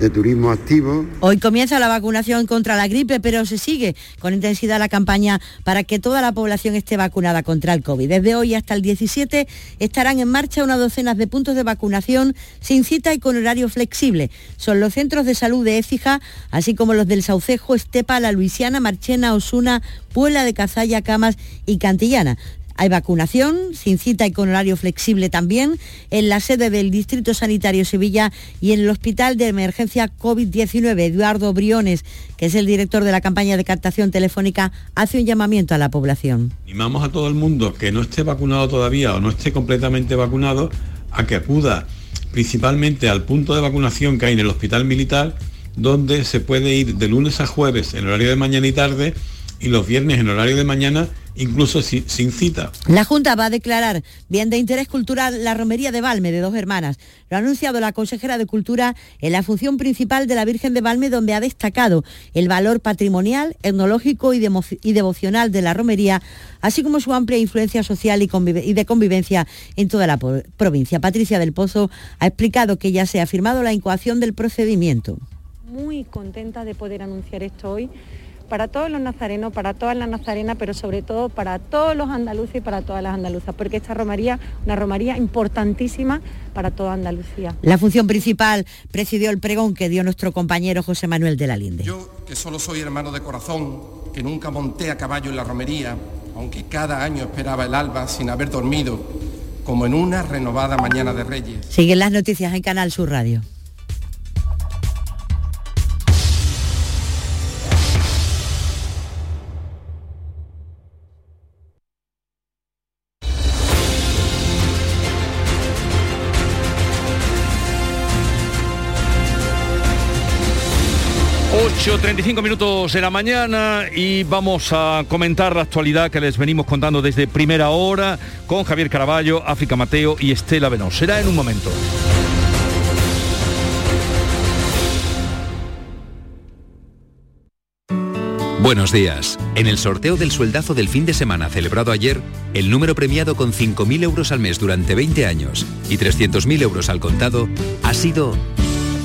de turismo activo. Hoy comienza la vacunación contra la gripe, pero se sigue con intensidad la campaña para que toda la población esté vacunada contra el COVID. Desde hoy hasta el 17 estarán en marcha unas docenas de puntos de vacunación sin cita y con horario flexible. Son los centros de salud de Écija, así como los del Saucejo, Estepa, La Luisiana, Marchena, Osuna, Puebla de Cazalla, Camas y Cantillana. Hay vacunación sin cita y con horario flexible también en la sede del Distrito Sanitario Sevilla y en el Hospital de Emergencia COVID-19. Eduardo Briones, que es el director de la campaña de captación telefónica, hace un llamamiento a la población. Animamos a todo el mundo que no esté vacunado todavía o no esté completamente vacunado a que acuda principalmente al punto de vacunación que hay en el Hospital Militar, donde se puede ir de lunes a jueves en horario de mañana y tarde y los viernes en horario de mañana incluso sin, cita. La Junta va a declarar bien de interés cultural la romería de Valme de dos hermanas. Lo ha anunciado la consejera de Cultura en la función principal de la Virgen de Valme, donde ha destacado el valor patrimonial, etnológico y, devocional de la romería, así como su amplia influencia social y, y de convivencia en toda la provincia. Patricia del Pozo ha explicado que ya se ha firmado la incoación del procedimiento. Muy contenta de poder anunciar esto hoy para todos los nazarenos, para todas las nazarenas, pero sobre todo para todos los andaluces y para todas las andaluzas, porque esta romaría, una romaría importantísima para toda Andalucía. La función principal presidió el pregón que dio nuestro compañero José Manuel de la Linde. Yo, que solo soy hermano de corazón, que nunca monté a caballo en la romería, aunque cada año esperaba el alba sin haber dormido, como en una renovada mañana de Reyes. Siguen las noticias en Canal Sur Radio. 8.35 minutos de la mañana y vamos a comentar la actualidad que les venimos contando desde primera hora con Javier Caraballo, África Mateo y Estela Benó. Será en un momento. Buenos días. En el sorteo del sueldazo del fin de semana celebrado ayer, el número premiado con 5.000 euros al mes durante 20 años y 300.000 euros al contado ha sido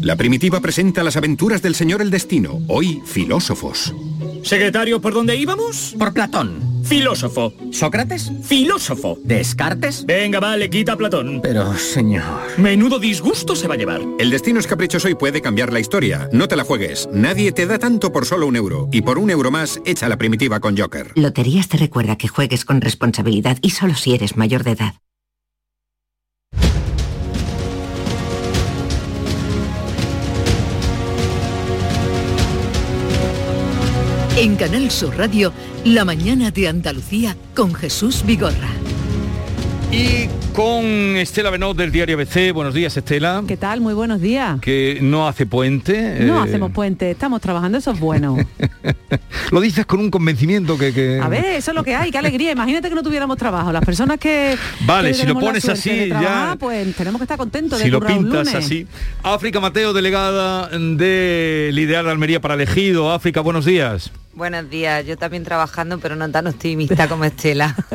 La primitiva presenta las aventuras del señor el destino, hoy filósofos. Secretario, ¿por dónde íbamos? Por Platón. Filósofo. ¿Sócrates? Filósofo. ¿Descartes? Venga, vale, quita a Platón. Pero, señor... Menudo disgusto se va a llevar. El destino es caprichoso y puede cambiar la historia. No te la juegues. Nadie te da tanto por solo un euro. Y por un euro más, echa la primitiva con Joker. Loterías te recuerda que juegues con responsabilidad y solo si eres mayor de edad. En Canal Sur Radio, La mañana de Andalucía con Jesús Vigorra. Y con Estela Benot del diario ABC. Buenos días, Estela. ¿Qué tal? Muy buenos días. Que no hace puente. No eh, hacemos puente, estamos trabajando, eso es bueno. Lo dices con un convencimiento que... que- A ver, eso es lo que hay, qué alegría. Imagínate que no tuviéramos trabajo. Las personas que... Vale, que si lo pones así, de trabajar, ya- Pues tenemos que estar contentos de Si lo currar un pintas lunes. así. África Mateo, delegada del Ideal de Almería para elegido. África, buenos días. Buenos días, yo también trabajando, pero no tan optimista como Estela.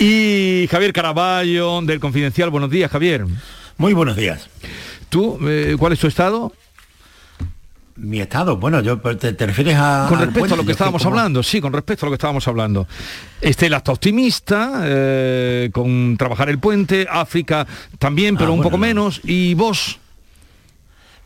Y Javier Caraballo del Confidencial. Buenos días, Javier. Muy buenos días. ¿Tú, eh, cuál es tu estado? Mi estado, bueno, yo te, te refieres a Con respecto puente, a lo que estábamos como- hablando, sí, con respecto a lo que estábamos hablando. Estela está optimista, eh, con trabajar el puente, África también, pero Ah, un bueno, poco no. menos, y vos...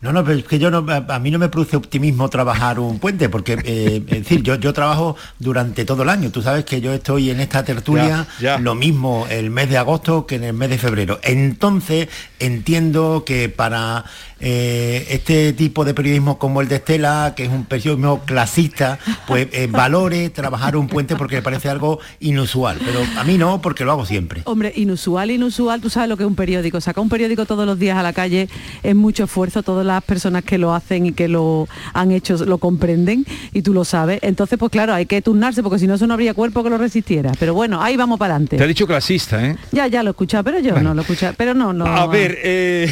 No, no, pero es que yo no, a, a mí no me produce optimismo trabajar un puente, porque, eh, es decir, yo, yo trabajo durante todo el año. Tú sabes que yo estoy en esta tertulia Ya, ya. lo mismo el mes de agosto que en el mes de febrero. Entonces, entiendo que para eh, este tipo de periodismo como el de Estela, que es un periodismo clasista, pues eh, valore trabajar un puente porque me parece algo inusual. Pero a mí no, porque lo hago siempre. Hombre, inusual, inusual, tú sabes lo que es un periódico. Sacar un periódico todos los días a la calle es mucho esfuerzo, todas las personas que lo hacen y que lo han hecho lo comprenden y tú lo sabes. Entonces, pues claro, hay que turnarse porque si no eso no habría cuerpo que lo resistiera. Pero bueno, ahí vamos para adelante. Te ha dicho clasista, ¿eh? Ya, ya lo he escuchado, pero yo no lo he escuchado. Pero no, no. A ver, eh,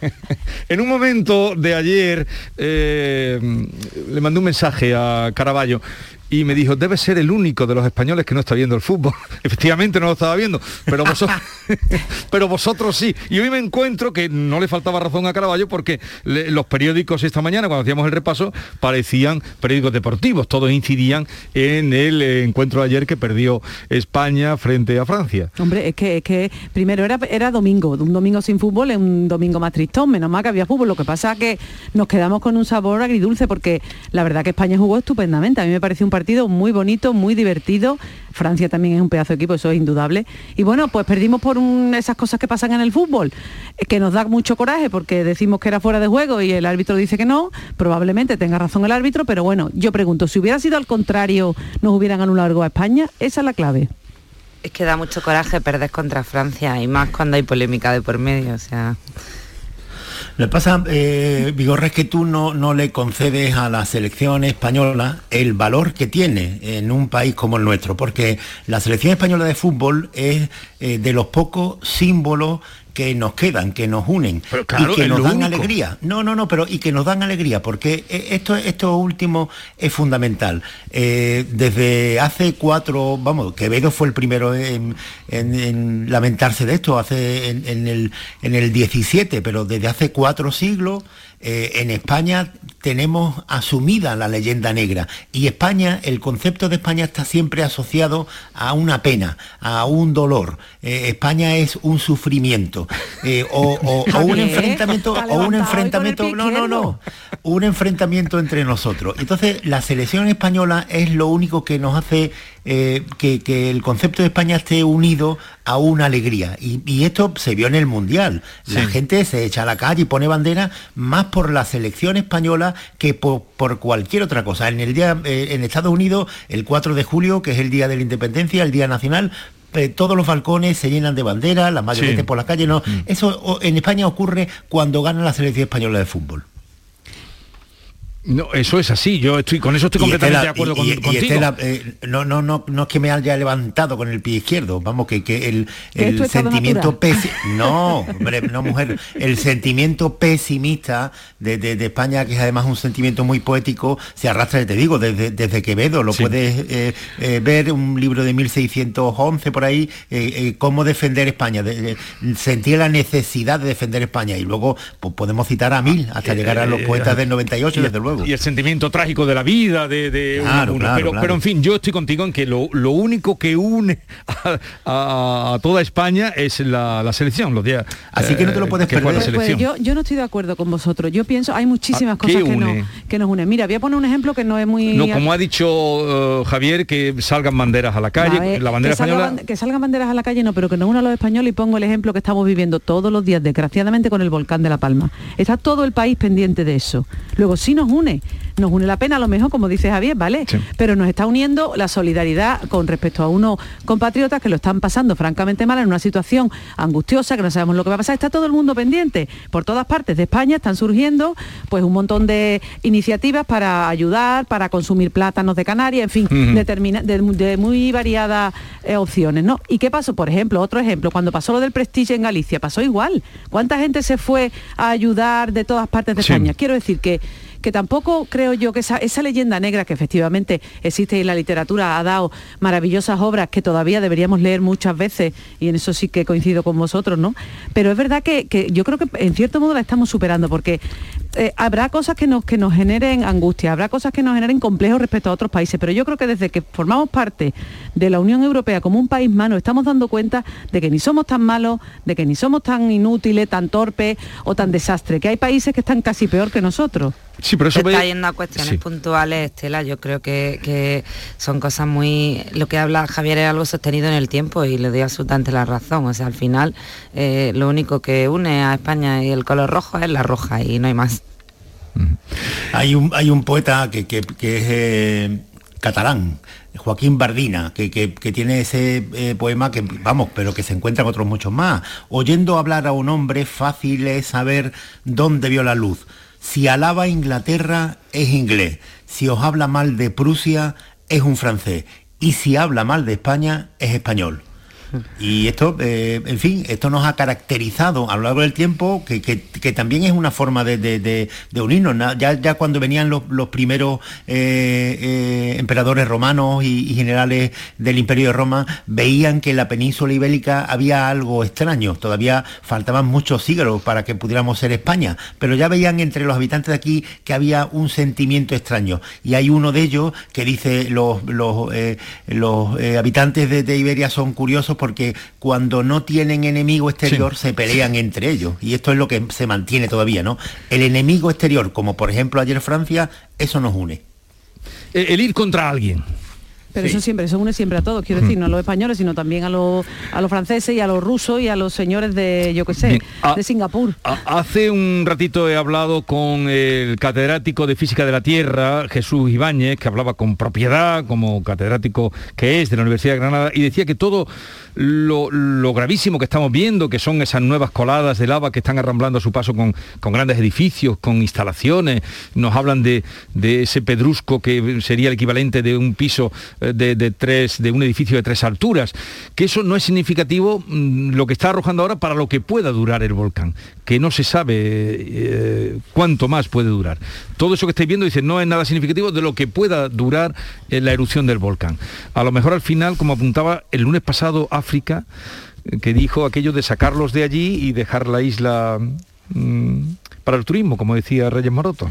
en un momento de ayer eh, le mandé un mensaje a Caraballo y me dijo, debe ser el único de los españoles que no está viendo el fútbol. Efectivamente no lo estaba viendo, pero vosotros, pero vosotros sí. Y hoy me encuentro que no le faltaba razón a Caraballo porque le- los periódicos esta mañana, cuando hacíamos el repaso, parecían periódicos deportivos. Todos incidían en el encuentro de ayer que perdió España frente a Francia. Hombre, es que, es que primero era, era domingo, un domingo sin fútbol es un domingo más tristón, menos mal que había fútbol. Lo que pasa es que nos quedamos con un sabor agridulce porque la verdad que España jugó estupendamente. A mí me pareció un partido muy bonito, muy divertido. Francia también es un pedazo de equipo, eso es indudable. Y bueno, pues perdimos por un- esas cosas que pasan en el fútbol, eh, que nos da mucho coraje porque decimos que era fuera de juego y el árbitro dice que no. Probablemente tenga razón el árbitro, pero bueno, yo pregunto, si hubiera sido al contrario, nos hubieran anulado algo a España, esa es la clave. Es que da mucho coraje perder contra Francia y más cuando hay polémica de por medio, o sea... Lo que pasa, eh, Vigorra, es que tú no, no le concedes a la selección española el valor que tiene en un país como el nuestro, porque la selección española de fútbol es eh, de los pocos símbolos que nos quedan, que nos unen claro, y que nos dan único. alegría. No, no, no, pero y que nos dan alegría, porque eh, esto, esto último es fundamental. Eh, desde hace cuatro, vamos, Quevedo fue el primero en, en- en lamentarse de esto, hace en, en el, en el 17, pero desde hace cuatro siglos eh, en España tenemos asumida la leyenda negra y España, el concepto de España está siempre asociado a una pena, a un dolor. Eh, España es un sufrimiento eh, o, o- o un enfrentamiento o un enfrentamiento no no no un enfrentamiento entre nosotros entonces la selección española es lo único que nos hace eh, que, que el concepto de España esté unido a una alegría y, y esto se vio en el mundial la gente se echa a la calle y pone bandera más por la selección española que por, por cualquier otra cosa en el día eh, en Estados Unidos el 4 de julio que es el día de la independencia el día nacional eh, todos los balcones se llenan de banderas, las mayorías Sí. por las calles no. Eso o- en España ocurre cuando gana la selección española de fútbol. No, eso es así, yo estoy con eso estoy completamente Estela- de acuerdo y- con- y- y contigo. Estela, eh, no, no, no, no es que me haya levantado con el pie izquierdo, vamos, que, que el, sentimiento natural. pesi- No, hombre, no mujer. El sentimiento pesimista de, de- de España, que es además un sentimiento muy poético, se arrastra, te digo, desde, desde Quevedo. Lo Sí. puedes eh, eh, ver, un libro de 1611 por ahí, eh, eh, cómo defender España. de- de- sentía la necesidad de defender España. Y luego pues, podemos citar a mil, hasta llegar a los poetas del 98, y- desde luego. Y el sentimiento trágico de la vida, de, de Claro, uno. claro, pero, claro. pero en fin, yo estoy contigo en que lo, lo único que une a, a- a toda España es la, la selección, los días. Así que no te lo puedes que juega perder. la Pues selección. yo, yo no estoy de acuerdo con vosotros. Yo pienso, hay muchísimas ¿A qué cosas que, nos, que nos unen. Mira, voy a poner un ejemplo que no es muy... No, como ha dicho eh, Javier, que salgan banderas a la calle, A ver, la bandera que, salga española. que salgan banderas a la calle, no, pero que nos una a los españoles y pongo el ejemplo que estamos viviendo todos los días, desgraciadamente, con el volcán de La Palma. Está todo el país pendiente de eso. Luego sí nos une, nos une la pena, a lo mejor, como dice Javier, ¿vale? Pero nos está uniendo la solidaridad con respecto a unos compatriotas que lo están pasando francamente mal en una situación angustiosa, que no sabemos lo que va a pasar. Está todo el mundo pendiente. Por todas partes de España están surgiendo pues un montón de iniciativas para ayudar, para consumir plátanos de Canarias, en fin, determina- de, de muy variadas eh, opciones, ¿no? ¿Y qué pasó? Por ejemplo, otro ejemplo, cuando pasó lo del Prestige en Galicia, pasó igual. ¿Cuánta gente se fue a ayudar de todas partes de Sí. España? Quiero decir que que tampoco creo yo que esa, leyenda negra que efectivamente existe y la literatura ha dado maravillosas obras que todavía deberíamos leer muchas veces y en eso sí que coincido con vosotros, ¿no? Pero es verdad que, que yo creo que en cierto modo la estamos superando porque eh, habrá cosas que nos, que nos generen angustia, habrá cosas que nos generen complejos respecto a otros países, pero yo creo que desde que formamos parte de la Unión Europea como un país más nos estamos dando cuenta de que ni somos tan malos, de que ni somos tan inútiles, tan torpes o tan desastres, que hay países que están casi peor que nosotros. Sí, pero Se está yendo a cuestiones puntuales, Estela. Yo creo que, que son cosas muy... Lo que habla Javier es algo sostenido en el tiempo y le doy absolutamente la razón. O sea, al final eh, lo único que une a España y el color rojo es la roja y no hay más. Hay un, hay un poeta que, que- es eh, catalán, Joaquín Bardina, que, que- tiene ese eh, poema que, vamos, pero que se encuentran otros muchos más. Oyendo hablar a un hombre, fácil es saber dónde vio la luz. Si alaba Inglaterra, es inglés. Si os habla mal de Prusia, es un francés. Y si habla mal de España, es español. Y esto, eh, en fin, esto nos ha caracterizado a lo largo del tiempo, que, que- que también es una forma de, de- unirnos. Ya, ya cuando venían los, los primeros eh, eh, emperadores romanos y, generales del Imperio de Roma, veían que en la península ibérica había algo extraño. Todavía faltaban muchos siglos para que pudiéramos ser España, pero ya veían entre los habitantes de aquí que había un sentimiento extraño. Y hay uno de ellos que dice los, los, los habitantes de Iberia son curiosos porque cuando no tienen enemigo exterior se pelean entre ellos. Y esto es lo que se mantiene todavía, ¿no? El enemigo exterior, como por ejemplo ayer Francia, eso nos une. El ir contra alguien. Pero eso siempre, eso une siempre a todos, quiero decir, no a los españoles, sino también a los, a los franceses y a los rusos y a los señores de, yo qué sé, Bien. Ah, de Singapur. A- Hace un ratito he hablado con el catedrático de Física de la Tierra, Jesús Ibáñez, que hablaba con propiedad, como catedrático que es de la Universidad de Granada, y decía que todo lo, lo gravísimo que estamos viendo, que son esas nuevas coladas de lava que están arramblando a su paso con, con grandes edificios, con instalaciones, nos hablan de, de ese pedrusco que sería el equivalente de un piso de, de tres, de un edificio de tres alturas, que eso no es significativo mm, lo que está arrojando ahora para lo que pueda durar el volcán, que no se sabe eh, cuánto más puede durar. Todo eso que estáis viendo dice no es nada significativo de lo que pueda durar eh, la erupción del volcán. A lo mejor al final, como apuntaba el lunes pasado África, eh, que dijo aquello de sacarlos de allí y dejar la isla mm, para el turismo, como decía Reyes Moroto.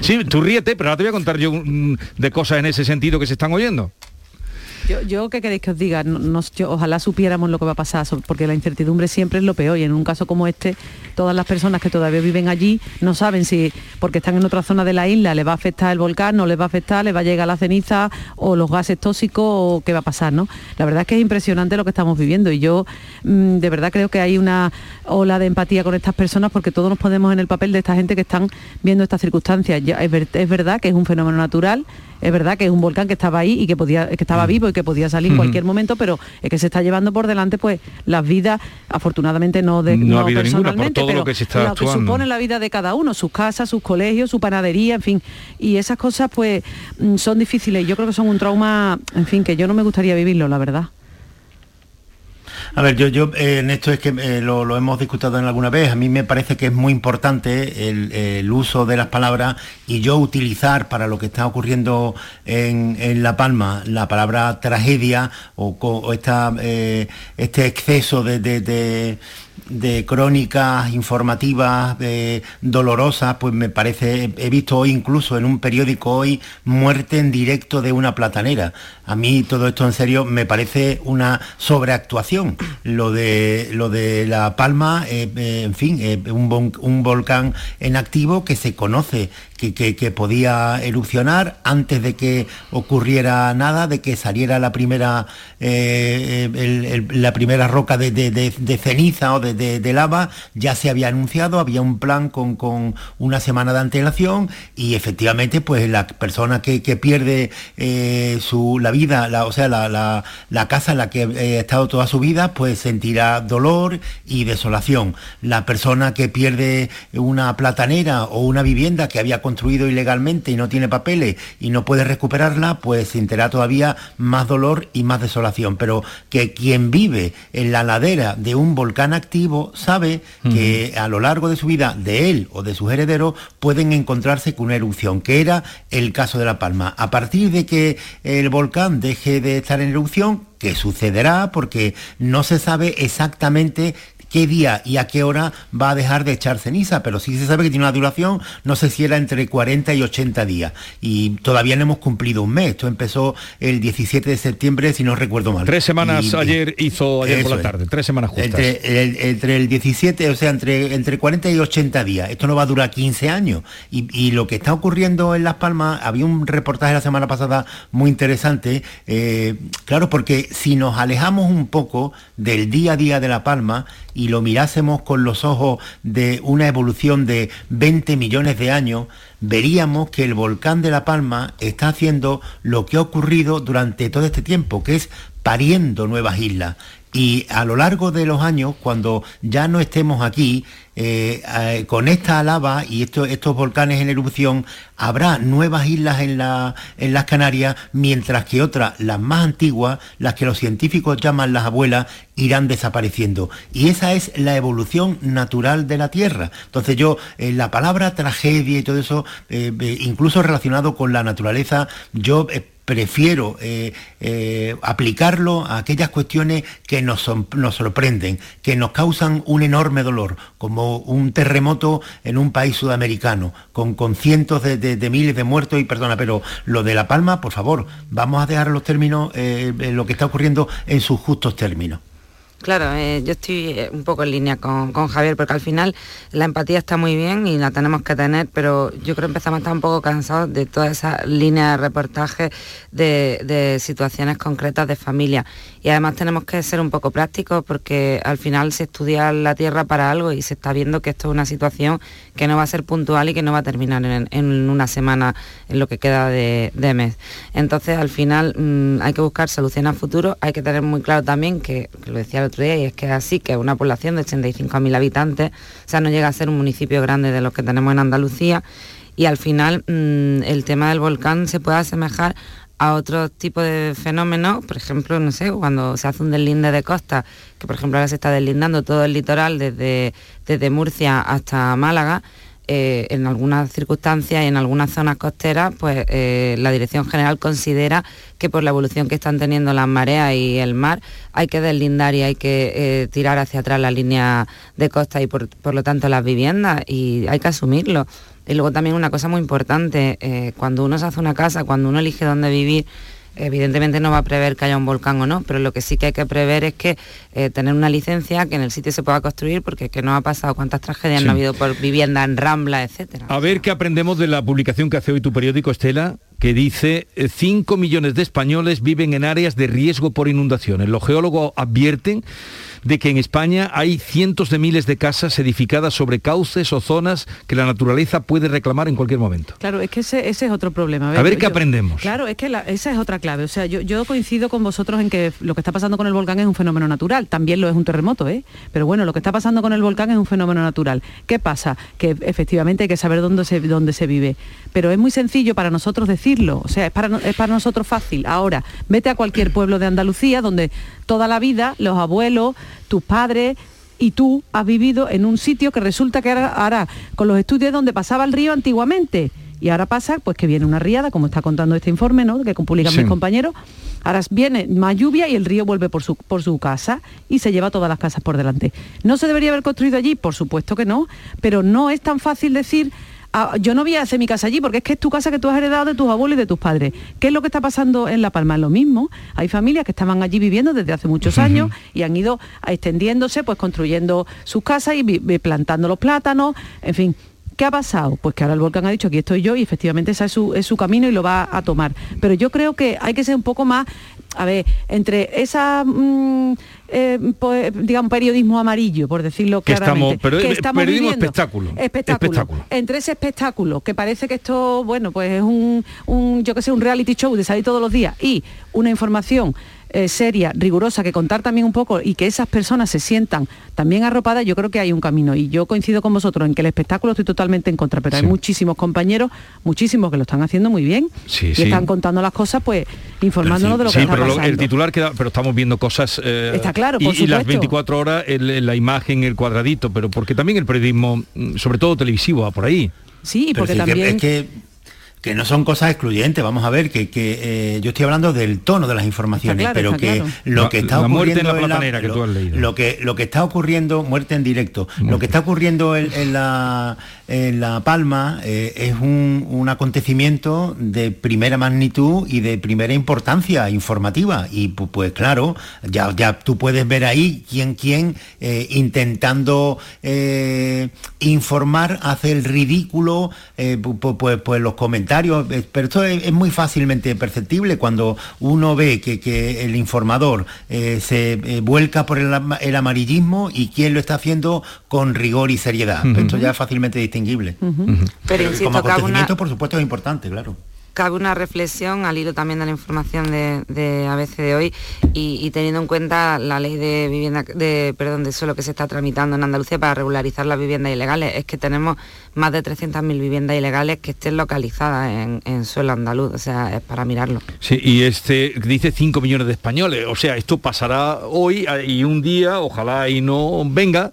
Sí, tú ríete, pero ahora te voy a contar yo de cosas en ese sentido que se están oyendo. Yo, yo ¿qué queréis que os diga? Ojalá supiéramos lo que va a pasar, porque la incertidumbre siempre es lo peor y en un caso como este, todas las personas que todavía viven allí no saben si, porque están en otra zona de la isla, les va a afectar el volcán, no les va a afectar, les va a llegar la ceniza o los gases tóxicos o qué va a pasar, ¿no? La verdad es que es impresionante lo que estamos viviendo y yo mm, de verdad creo que hay una ola de empatía con estas personas porque todos nos ponemos en el papel de esta gente que están viendo estas circunstancias. Ya, es verdad que es un fenómeno natural, es verdad que es un volcán que estaba ahí y que podía que estaba vivo y que podía salir en cualquier momento, pero es que se está llevando por delante pues las vidas, afortunadamente no de No ha no habido ninguna, por personalmente, todo lo pero que se está lo que supone la vida de cada uno, sus casas, sus colegios, su panadería, en fin. Y esas cosas pues mm, son difíciles. Yo creo que son un trauma, en fin, que yo no me gustaría vivirlo, la verdad. A ver, yo, yo eh, en esto es que eh, lo, hemos discutido en alguna vez. A mí me parece que es muy importante el, uso de las palabras y yo utilizar para lo que está ocurriendo en, La Palma la palabra tragedia o, esta, eh, este exceso de- de crónicas informativas eh, dolorosas, pues me parece, he visto hoy incluso en un periódico hoy muerte en directo de una platanera. A mí todo esto en serio me parece una sobreactuación. Lo de, lo de La Palma, eh, eh, en fin, eh, un, un volcán en activo que se conoce que, podía erupcionar antes de que ocurriera nada, de que saliera la primera, eh, la primera roca de, de- de- ceniza o de, lava, ya se había anunciado, había un plan con, con una semana de antelación y efectivamente pues la persona que, que pierde eh, su, la vida, o sea, la, la- la casa en la que eh, ha estado toda su vida, pues sentirá dolor y desolación. La persona que pierde una platanera o una vivienda que había construido ilegalmente y no tiene papeles y no puede recuperarla, pues sentirá todavía más dolor y más desolación. Pero que quien vive en la ladera de un volcán activo sabe que a lo largo de su vida, de él o de sus herederos, pueden encontrarse con una erupción, que era el caso de La Palma. A partir de que el volcán deje de estar en erupción, que sucederá porque no se sabe exactamente qué día y a qué hora va a dejar de echar ceniza, pero sí se sabe que tiene una duración, no sé si era entre 40 y 80 días. Y todavía no hemos cumplido un mes. Esto empezó el 17 de septiembre, si no recuerdo mal. Tres semanas Y- ayer hizo, ayer por la es. tarde, tres semanas justas. Entre el, entre el 17, o sea, entre, entre 40 y 80 días. Esto no va a durar 15 años. Y, y lo que está ocurriendo en Las Palmas, había un reportaje la semana pasada muy interesante, eh, claro, porque si nos alejamos un poco del día a día de La Palma y lo mirásemos con los ojos de una evolución de 20 millones de años, veríamos que el volcán de La Palma está haciendo lo que ha ocurrido durante todo este tiempo, que es pariendo nuevas islas. Y a lo largo de los años, cuando ya no estemos aquí, eh, eh, con esta lava y esto- estos volcanes en erupción, habrá nuevas islas en, la- en las Canarias, mientras que otras, las más antiguas, las que los científicos llaman las abuelas, irán desapareciendo. Y esa es la evolución natural de la Tierra. Entonces yo, eh, la palabra tragedia y todo eso, eh, incluso relacionado con la naturaleza, yo... prefiero eh, eh, aplicarlo a aquellas cuestiones que nos, nos sorprenden, que nos causan un enorme dolor, como un terremoto en un país sudamericano, con, con cientos de, de- miles de muertos y perdona, pero lo de La Palma, por favor, vamos a dejar los términos, eh, lo que está ocurriendo en sus justos términos. Claro, eh, yo estoy eh, un poco en línea con, Javier, porque al final la empatía está muy bien y la tenemos que tener, pero yo creo que empezamos a estar un poco cansados de toda esa línea de reportaje de, situaciones concretas de familia. Y además tenemos que ser un poco prácticos porque al final se estudia la Tierra para algo y se está viendo que esto es una situación que no va a ser puntual y que no va a terminar en, una semana en lo que queda de, de mes. Entonces al final mm, hay que buscar soluciones a futuro, hay que tener muy claro también que, que lo decía el y es que así, que una población de 85.000 habitantes, o sea, no llega a ser un municipio grande de los que tenemos en Andalucía y al final mm, el tema del volcán se puede asemejar a otro tipo de fenómenos, por ejemplo, no sé, cuando se hace un deslinde de costa, que por ejemplo ahora se está deslindando todo el litoral desde, desde Murcia hasta Málaga, eh, en algunas circunstancias y en algunas zonas costeras, pues eh, la Dirección General considera que por la evolución que están teniendo las mareas y el mar, hay que deslindar y hay que eh, tirar hacia atrás la línea de costa y por, por lo tanto las viviendas y hay que asumirlo. Y luego también una cosa muy importante, cuando uno se hace una casa, cuando uno elige dónde vivir, evidentemente no va a prever que haya un volcán o no, pero lo que sí que hay que prever es que eh, tener una licencia, que en el sitio se pueda construir, porque es que no ha pasado cuántas tragedias Sí. no ha habido por vivienda en Rambla, etcétera. A ver qué aprendemos de la publicación que hace hoy tu periódico, Estela, que dice 5 millones de españoles viven en áreas de riesgo por inundaciones. Los geólogos advierten de que en España hay cientos de miles de casas edificadas sobre cauces o zonas que la naturaleza puede reclamar en cualquier momento. Claro, es que ese, ese es otro problema. A ver qué aprendemos. Claro, es que la- esa es otra clave. O sea, yo, yo coincido con vosotros en que lo que está pasando con el volcán es un fenómeno natural. También lo es un terremoto, ¿eh? Pero bueno, lo que está pasando con el volcán es un fenómeno natural. ¿Qué pasa? Que efectivamente hay que saber dónde se, dónde se vive. Pero es muy sencillo para nosotros decirlo. O sea, es para, es para nosotros fácil. Ahora, vete a cualquier pueblo de Andalucía donde toda la vida los abuelos, tus padres y tú has vivido en un sitio que resulta que ahora, ahora con los estudios donde pasaba el río antiguamente y ahora pasa pues que viene una riada como está contando este informe ¿no? que publican Sí. mis compañeros ahora viene más lluvia y el río vuelve por su, por su casa y se lleva todas las casas por delante no se debería haber construido allí por supuesto que no pero no es tan fácil decir "Ah, yo no voy a hacer mi casa allí porque es que es tu casa que tú has heredado de tus abuelos y de tus padres. ¿Qué es lo que está pasando en La Palma? Es lo mismo. Hay familias que estaban allí viviendo desde hace muchos años y han ido extendiéndose, pues construyendo sus casas y plantando los plátanos, en fin. ¿Qué ha pasado? Pues que ahora el volcán ha dicho aquí estoy yo y efectivamente ese es su, es su camino y lo va a tomar. Pero yo creo que hay que ser un poco más, a ver, entre esa, mm, eh, digamos, periodismo amarillo, por decirlo Que claramente. estamos- pero que es estamos periodismo viviendo. espectáculo. Espectáculo. Espectáculo. Entre ese espectáculo, que parece que esto, bueno, pues es un, un, yo que sé, un reality show de salir todos los días y una información eh, seria, rigurosa, que contar también un poco y que esas personas se sientan también arropadas, yo creo que hay un camino. Y yo coincido con vosotros en que el espectáculo estoy totalmente en contra, pero hay muchísimos compañeros, muchísimos que lo están haciendo muy bien Sí, y sí. están contando las cosas, pues informándonos de lo que sí, está pero pasando. el titular queda, pero estamos viendo cosas eh, Está claro, y, las supuesto. 24 horas el- la imagen, el cuadradito, pero porque también el periodismo, mm, sobre todo televisivo, va por ahí. Sí, Pero sí que- es que, que no son cosas excluyentes, vamos a ver, que, que, eh, yo estoy hablando del tono de las informaciones, claro, pero que claro. lo que está la muerte en la ocurriendo que lo, tú has leído. Lo que, lo que está ocurriendo, muerte en directo, lo que está ocurriendo en, en la, en La Palma eh, es un, un acontecimiento de primera magnitud y de primera importancia informativa. Y pu- pues claro, ya, ya tú puedes ver ahí quién, quién eh, intentando eh, informar, hace el ridículo, pu- pu- pues, pues los comentarios, pero esto es, es muy fácilmente perceptible cuando uno ve que, que el informador se vuelca por el, ama- el amarillismo y quién lo está haciendo con rigor y seriedad. Ujú. Esto ya es fácilmente distinguible. Pero insisto, como una- por supuesto, es importante, claro. cabe una reflexión al hilo también de la información de, de ABC de hoy y, y teniendo en cuenta la ley de vivienda de perdón de suelo que se está tramitando en Andalucía para regularizar las viviendas ilegales. Es que tenemos más de 300.000 viviendas ilegales que estén localizadas en, en suelo andaluz o sea es para mirarlo Sí, y este dice 5 millones de españoles. O sea, esto pasará hoy eh, y un día, ojalá y no venga,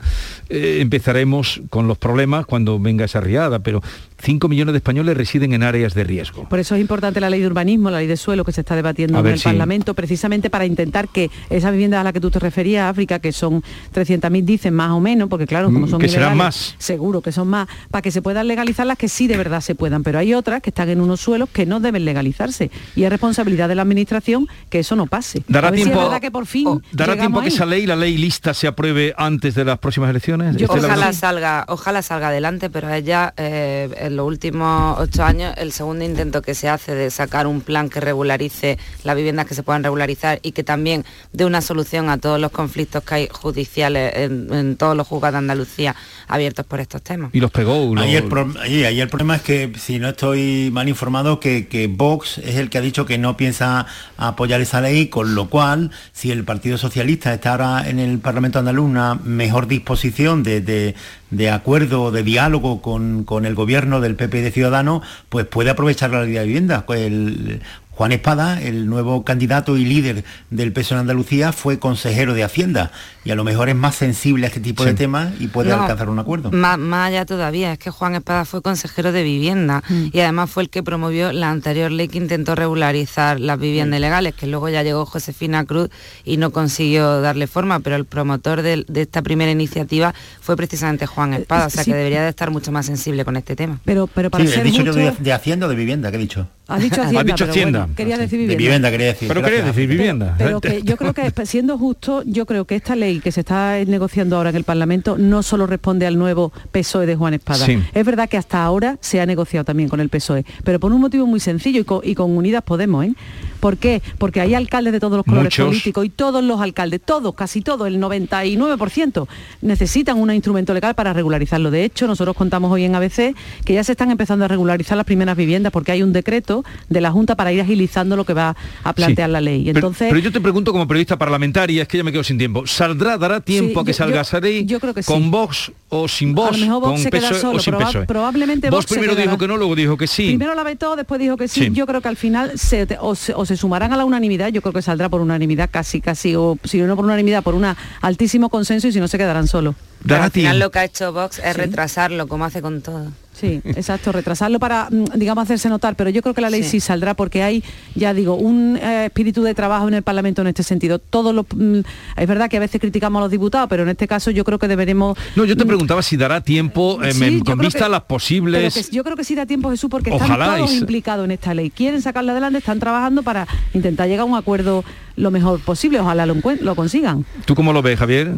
eh, empezaremos con los problemas cuando venga esa riada, pero 5 millones de españoles residen en áreas de riesgo. Por eso es importante la ley de urbanismo, la ley de suelo que se está debatiendo A en el si- Parlamento, precisamente para intentar que esas viviendas a las que tú te referías, África, que son 300.000 dicen más o menos, porque claro, como Mm, son que serán más. seguro que son más, para que se puedan legalizar las que sí de verdad se puedan, pero hay otras que están en unos suelos que no deben legalizarse y es responsabilidad de la administración que eso no pase. ¿Dará a ver si tiempo, es verdad que por fin ¿dará llegamos tiempo a que esa ley, la ley lista, se apruebe antes de las próximas elecciones? Ojalá salga, ojalá salga adelante, pero es ya eh, en los últimos ocho años el segundo intento que se hace de sacar un plan que regularice las viviendas que se puedan regularizar y que también dé una solución a todos los conflictos que hay judiciales en, en todos los juzgados de Andalucía abiertos por estos temas. Y los pegó. Ahí el, pro- ahí- ahí el problema es que, si no estoy mal informado, que, que Vox es el que ha dicho que no piensa apoyar esa ley, con lo cual, si el Partido Socialista está ahora en el Parlamento andaluz una mejor disposición de, de- de acuerdo, de diálogo con, con el gobierno del PP y de Ciudadanos, pues puede aprovechar la ley de vivienda. El- Juan Espada, el nuevo candidato y líder del PSOE en Andalucía, fue consejero de Hacienda y a lo mejor es más sensible a este tipo de temas y puede No, alcanzar un acuerdo. Más, más allá todavía, es que Juan Espada fue consejero de vivienda y además fue el que promovió la anterior ley que intentó regularizar las viviendas ilegales, que luego ya llegó Josefina Cruz y no consiguió darle forma, pero el promotor de, de esta primera iniciativa fue precisamente Juan Espada, o sea sí. que debería de estar mucho más sensible con este tema. Pero, pero para Sí, he ser dicho yo de, justo- de Hacienda o de vivienda, ¿qué he dicho? Ha dicho Hacienda, pero bueno, quería decir De vivienda. quería decir. Pero quería decir vivienda. Pero que yo creo que siendo justo, yo creo que esta ley que se está negociando ahora en el Parlamento no solo responde al nuevo PSOE de Juan Espada. Sí. Es verdad que hasta ahora se ha negociado también con el PSOE, pero por un motivo muy sencillo y con, y con Unidas Podemos, ¿eh? ¿Por qué? Porque hay alcaldes de todos los colores Muchos. políticos y todos los alcaldes, todos, casi todos, el 99%, necesitan un instrumento legal para regularizarlo. De hecho, nosotros contamos hoy en ABC que ya se están empezando a regularizar las primeras viviendas porque hay un decreto de la Junta para ir agilizando lo que va a plantear Sí. la ley. Pero- Entonces, pero, yo te pregunto como periodista parlamentaria, es que ya me quedo sin tiempo. ¿Saldrá, dará tiempo Sí, a que yo- salga esa ley yo creo que con sí. Vox o sin Vox? A lo mejor Vox con se queda solo, o sin proba- PSOE? probablemente Vox Vox primero dijo que no, luego dijo que sí. Primero la vetó, después dijo que sí. Yo creo que al final se, o, o se sumarán a la unanimidad, yo creo que saldrá por unanimidad casi, casi, o si no por unanimidad, por un altísimo consenso y si no se quedarán solos. Al final lo que ha hecho Vox es retrasarlo, como hace con todo. Sí, exacto, retrasarlo para, mm, digamos, hacerse notar, pero yo creo que la ley sí, Sí. saldrá porque hay, ya digo, un eh, espíritu de trabajo en el Parlamento en este sentido. Todos los, mm, es verdad que a veces criticamos a los diputados, pero en este caso yo creo que deberemos... No, yo te mm, preguntaba si dará tiempo eh, Sí, me- yo con vista que- a las posibles... Que yo creo que sí da tiempo, Jesús, porque Ojalá están todos se- implicados en esta ley. Quieren sacarla adelante, están trabajando para intentar llegar a un acuerdo lo mejor posible. Ojalá lo, lo consigan. ¿Tú cómo lo ves, Javier?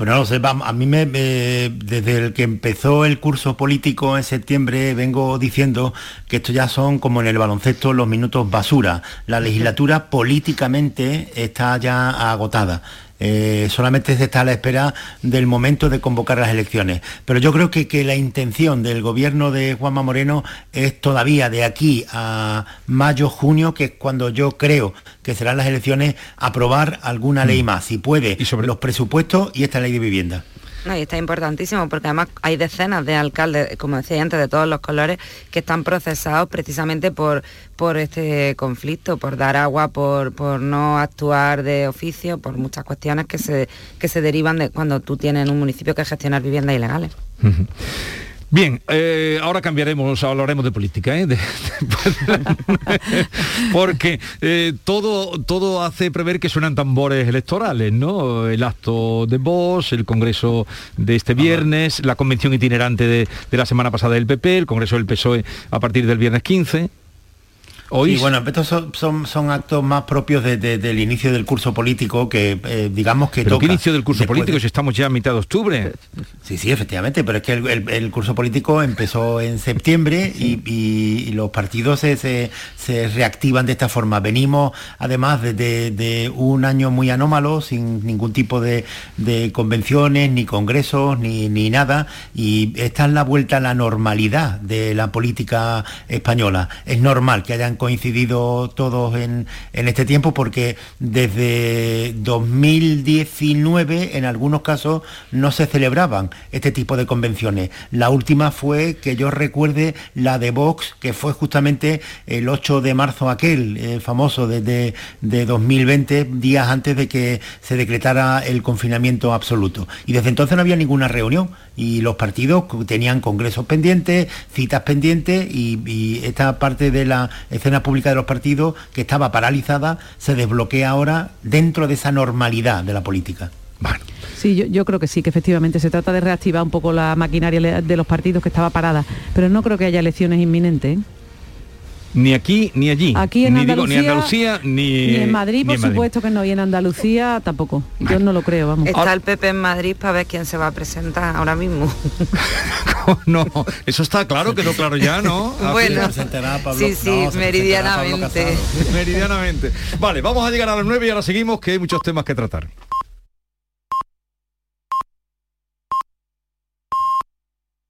Pues no lo sé, a mí me, me- desde el que empezó el curso político en septiembre vengo diciendo que esto ya son como en el baloncesto los minutos basura. La legislatura políticamente está ya agotada. Eh, solamente se está a la espera del momento de convocar las elecciones. Pero yo creo que, que la intención del gobierno de Juanma Moreno es todavía de aquí a mayo, junio, que es cuando yo creo que serán las elecciones, aprobar alguna ley más, si puede, los presupuestos y esta ley de vivienda. No, y está importantísimo porque además hay decenas de alcaldes, como decía antes, de todos los colores, que están procesados precisamente por, por este conflicto, por dar agua, por, por no actuar de oficio, por muchas cuestiones que se, que se derivan de cuando tú tienes en un municipio que gestionar viviendas ilegales. Bien, eh, ahora cambiaremos, hablaremos de política, ¿eh? De- porque eh, todo, todo hace prever que suenan tambores electorales, ¿no? El acto de voz, el congreso de este viernes, la convención itinerante de, de la semana pasada del PP, el congreso del PSOE a partir del viernes 15. Hoy Sí, bueno, estos son, son, son actos más propios de- de- del inicio del curso político que eh, digamos que ¿Pero toca. qué inicio del curso después político de- si estamos ya a mitad de octubre? Sí, sí, efectivamente, pero es que el, el- el curso político empezó en septiembre y, y- y los partidos se, se- se reactivan de esta forma. Venimos además de, un año muy anómalo, sin ningún tipo de, de convenciones, ni congresos, ni, ni nada, y esta es la vuelta a la normalidad de la política española. Es normal que hayan coincidido todos en, en este tiempo porque desde 2019 en algunos casos no se celebraban este tipo de convenciones. La última fue, que yo recuerde, la de Vox, que fue justamente el 8 de marzo aquel, eh, famoso desde de 2020, días antes de que se decretara el confinamiento absoluto. Y desde entonces no había ninguna reunión y los partidos tenían congresos pendientes, citas pendientes y, esta parte de la pública de los partidos que estaba paralizada se desbloquea ahora dentro de esa normalidad de la política. Sí, yo, yo creo que sí, que efectivamente se trata de reactivar un poco la maquinaria de los partidos que estaba parada, pero no creo que haya elecciones inminentes. ¿eh? Ni aquí ni allí. Aquí en ni, digo, ni Andalucía, Andalucía ni, Ni en Madrid, ni por en Madrid. supuesto que no, y en Andalucía tampoco. Yo no lo creo, vamos. Está el PP en Madrid para ver quién se va a presentar ahora mismo. No, eso está claro, quedó claro ya, ¿no? Bueno, Así- sí, sí, meridianamente. Meridianamente. Vale, vamos a llegar a las 9 y ahora seguimos, que hay muchos temas que tratar.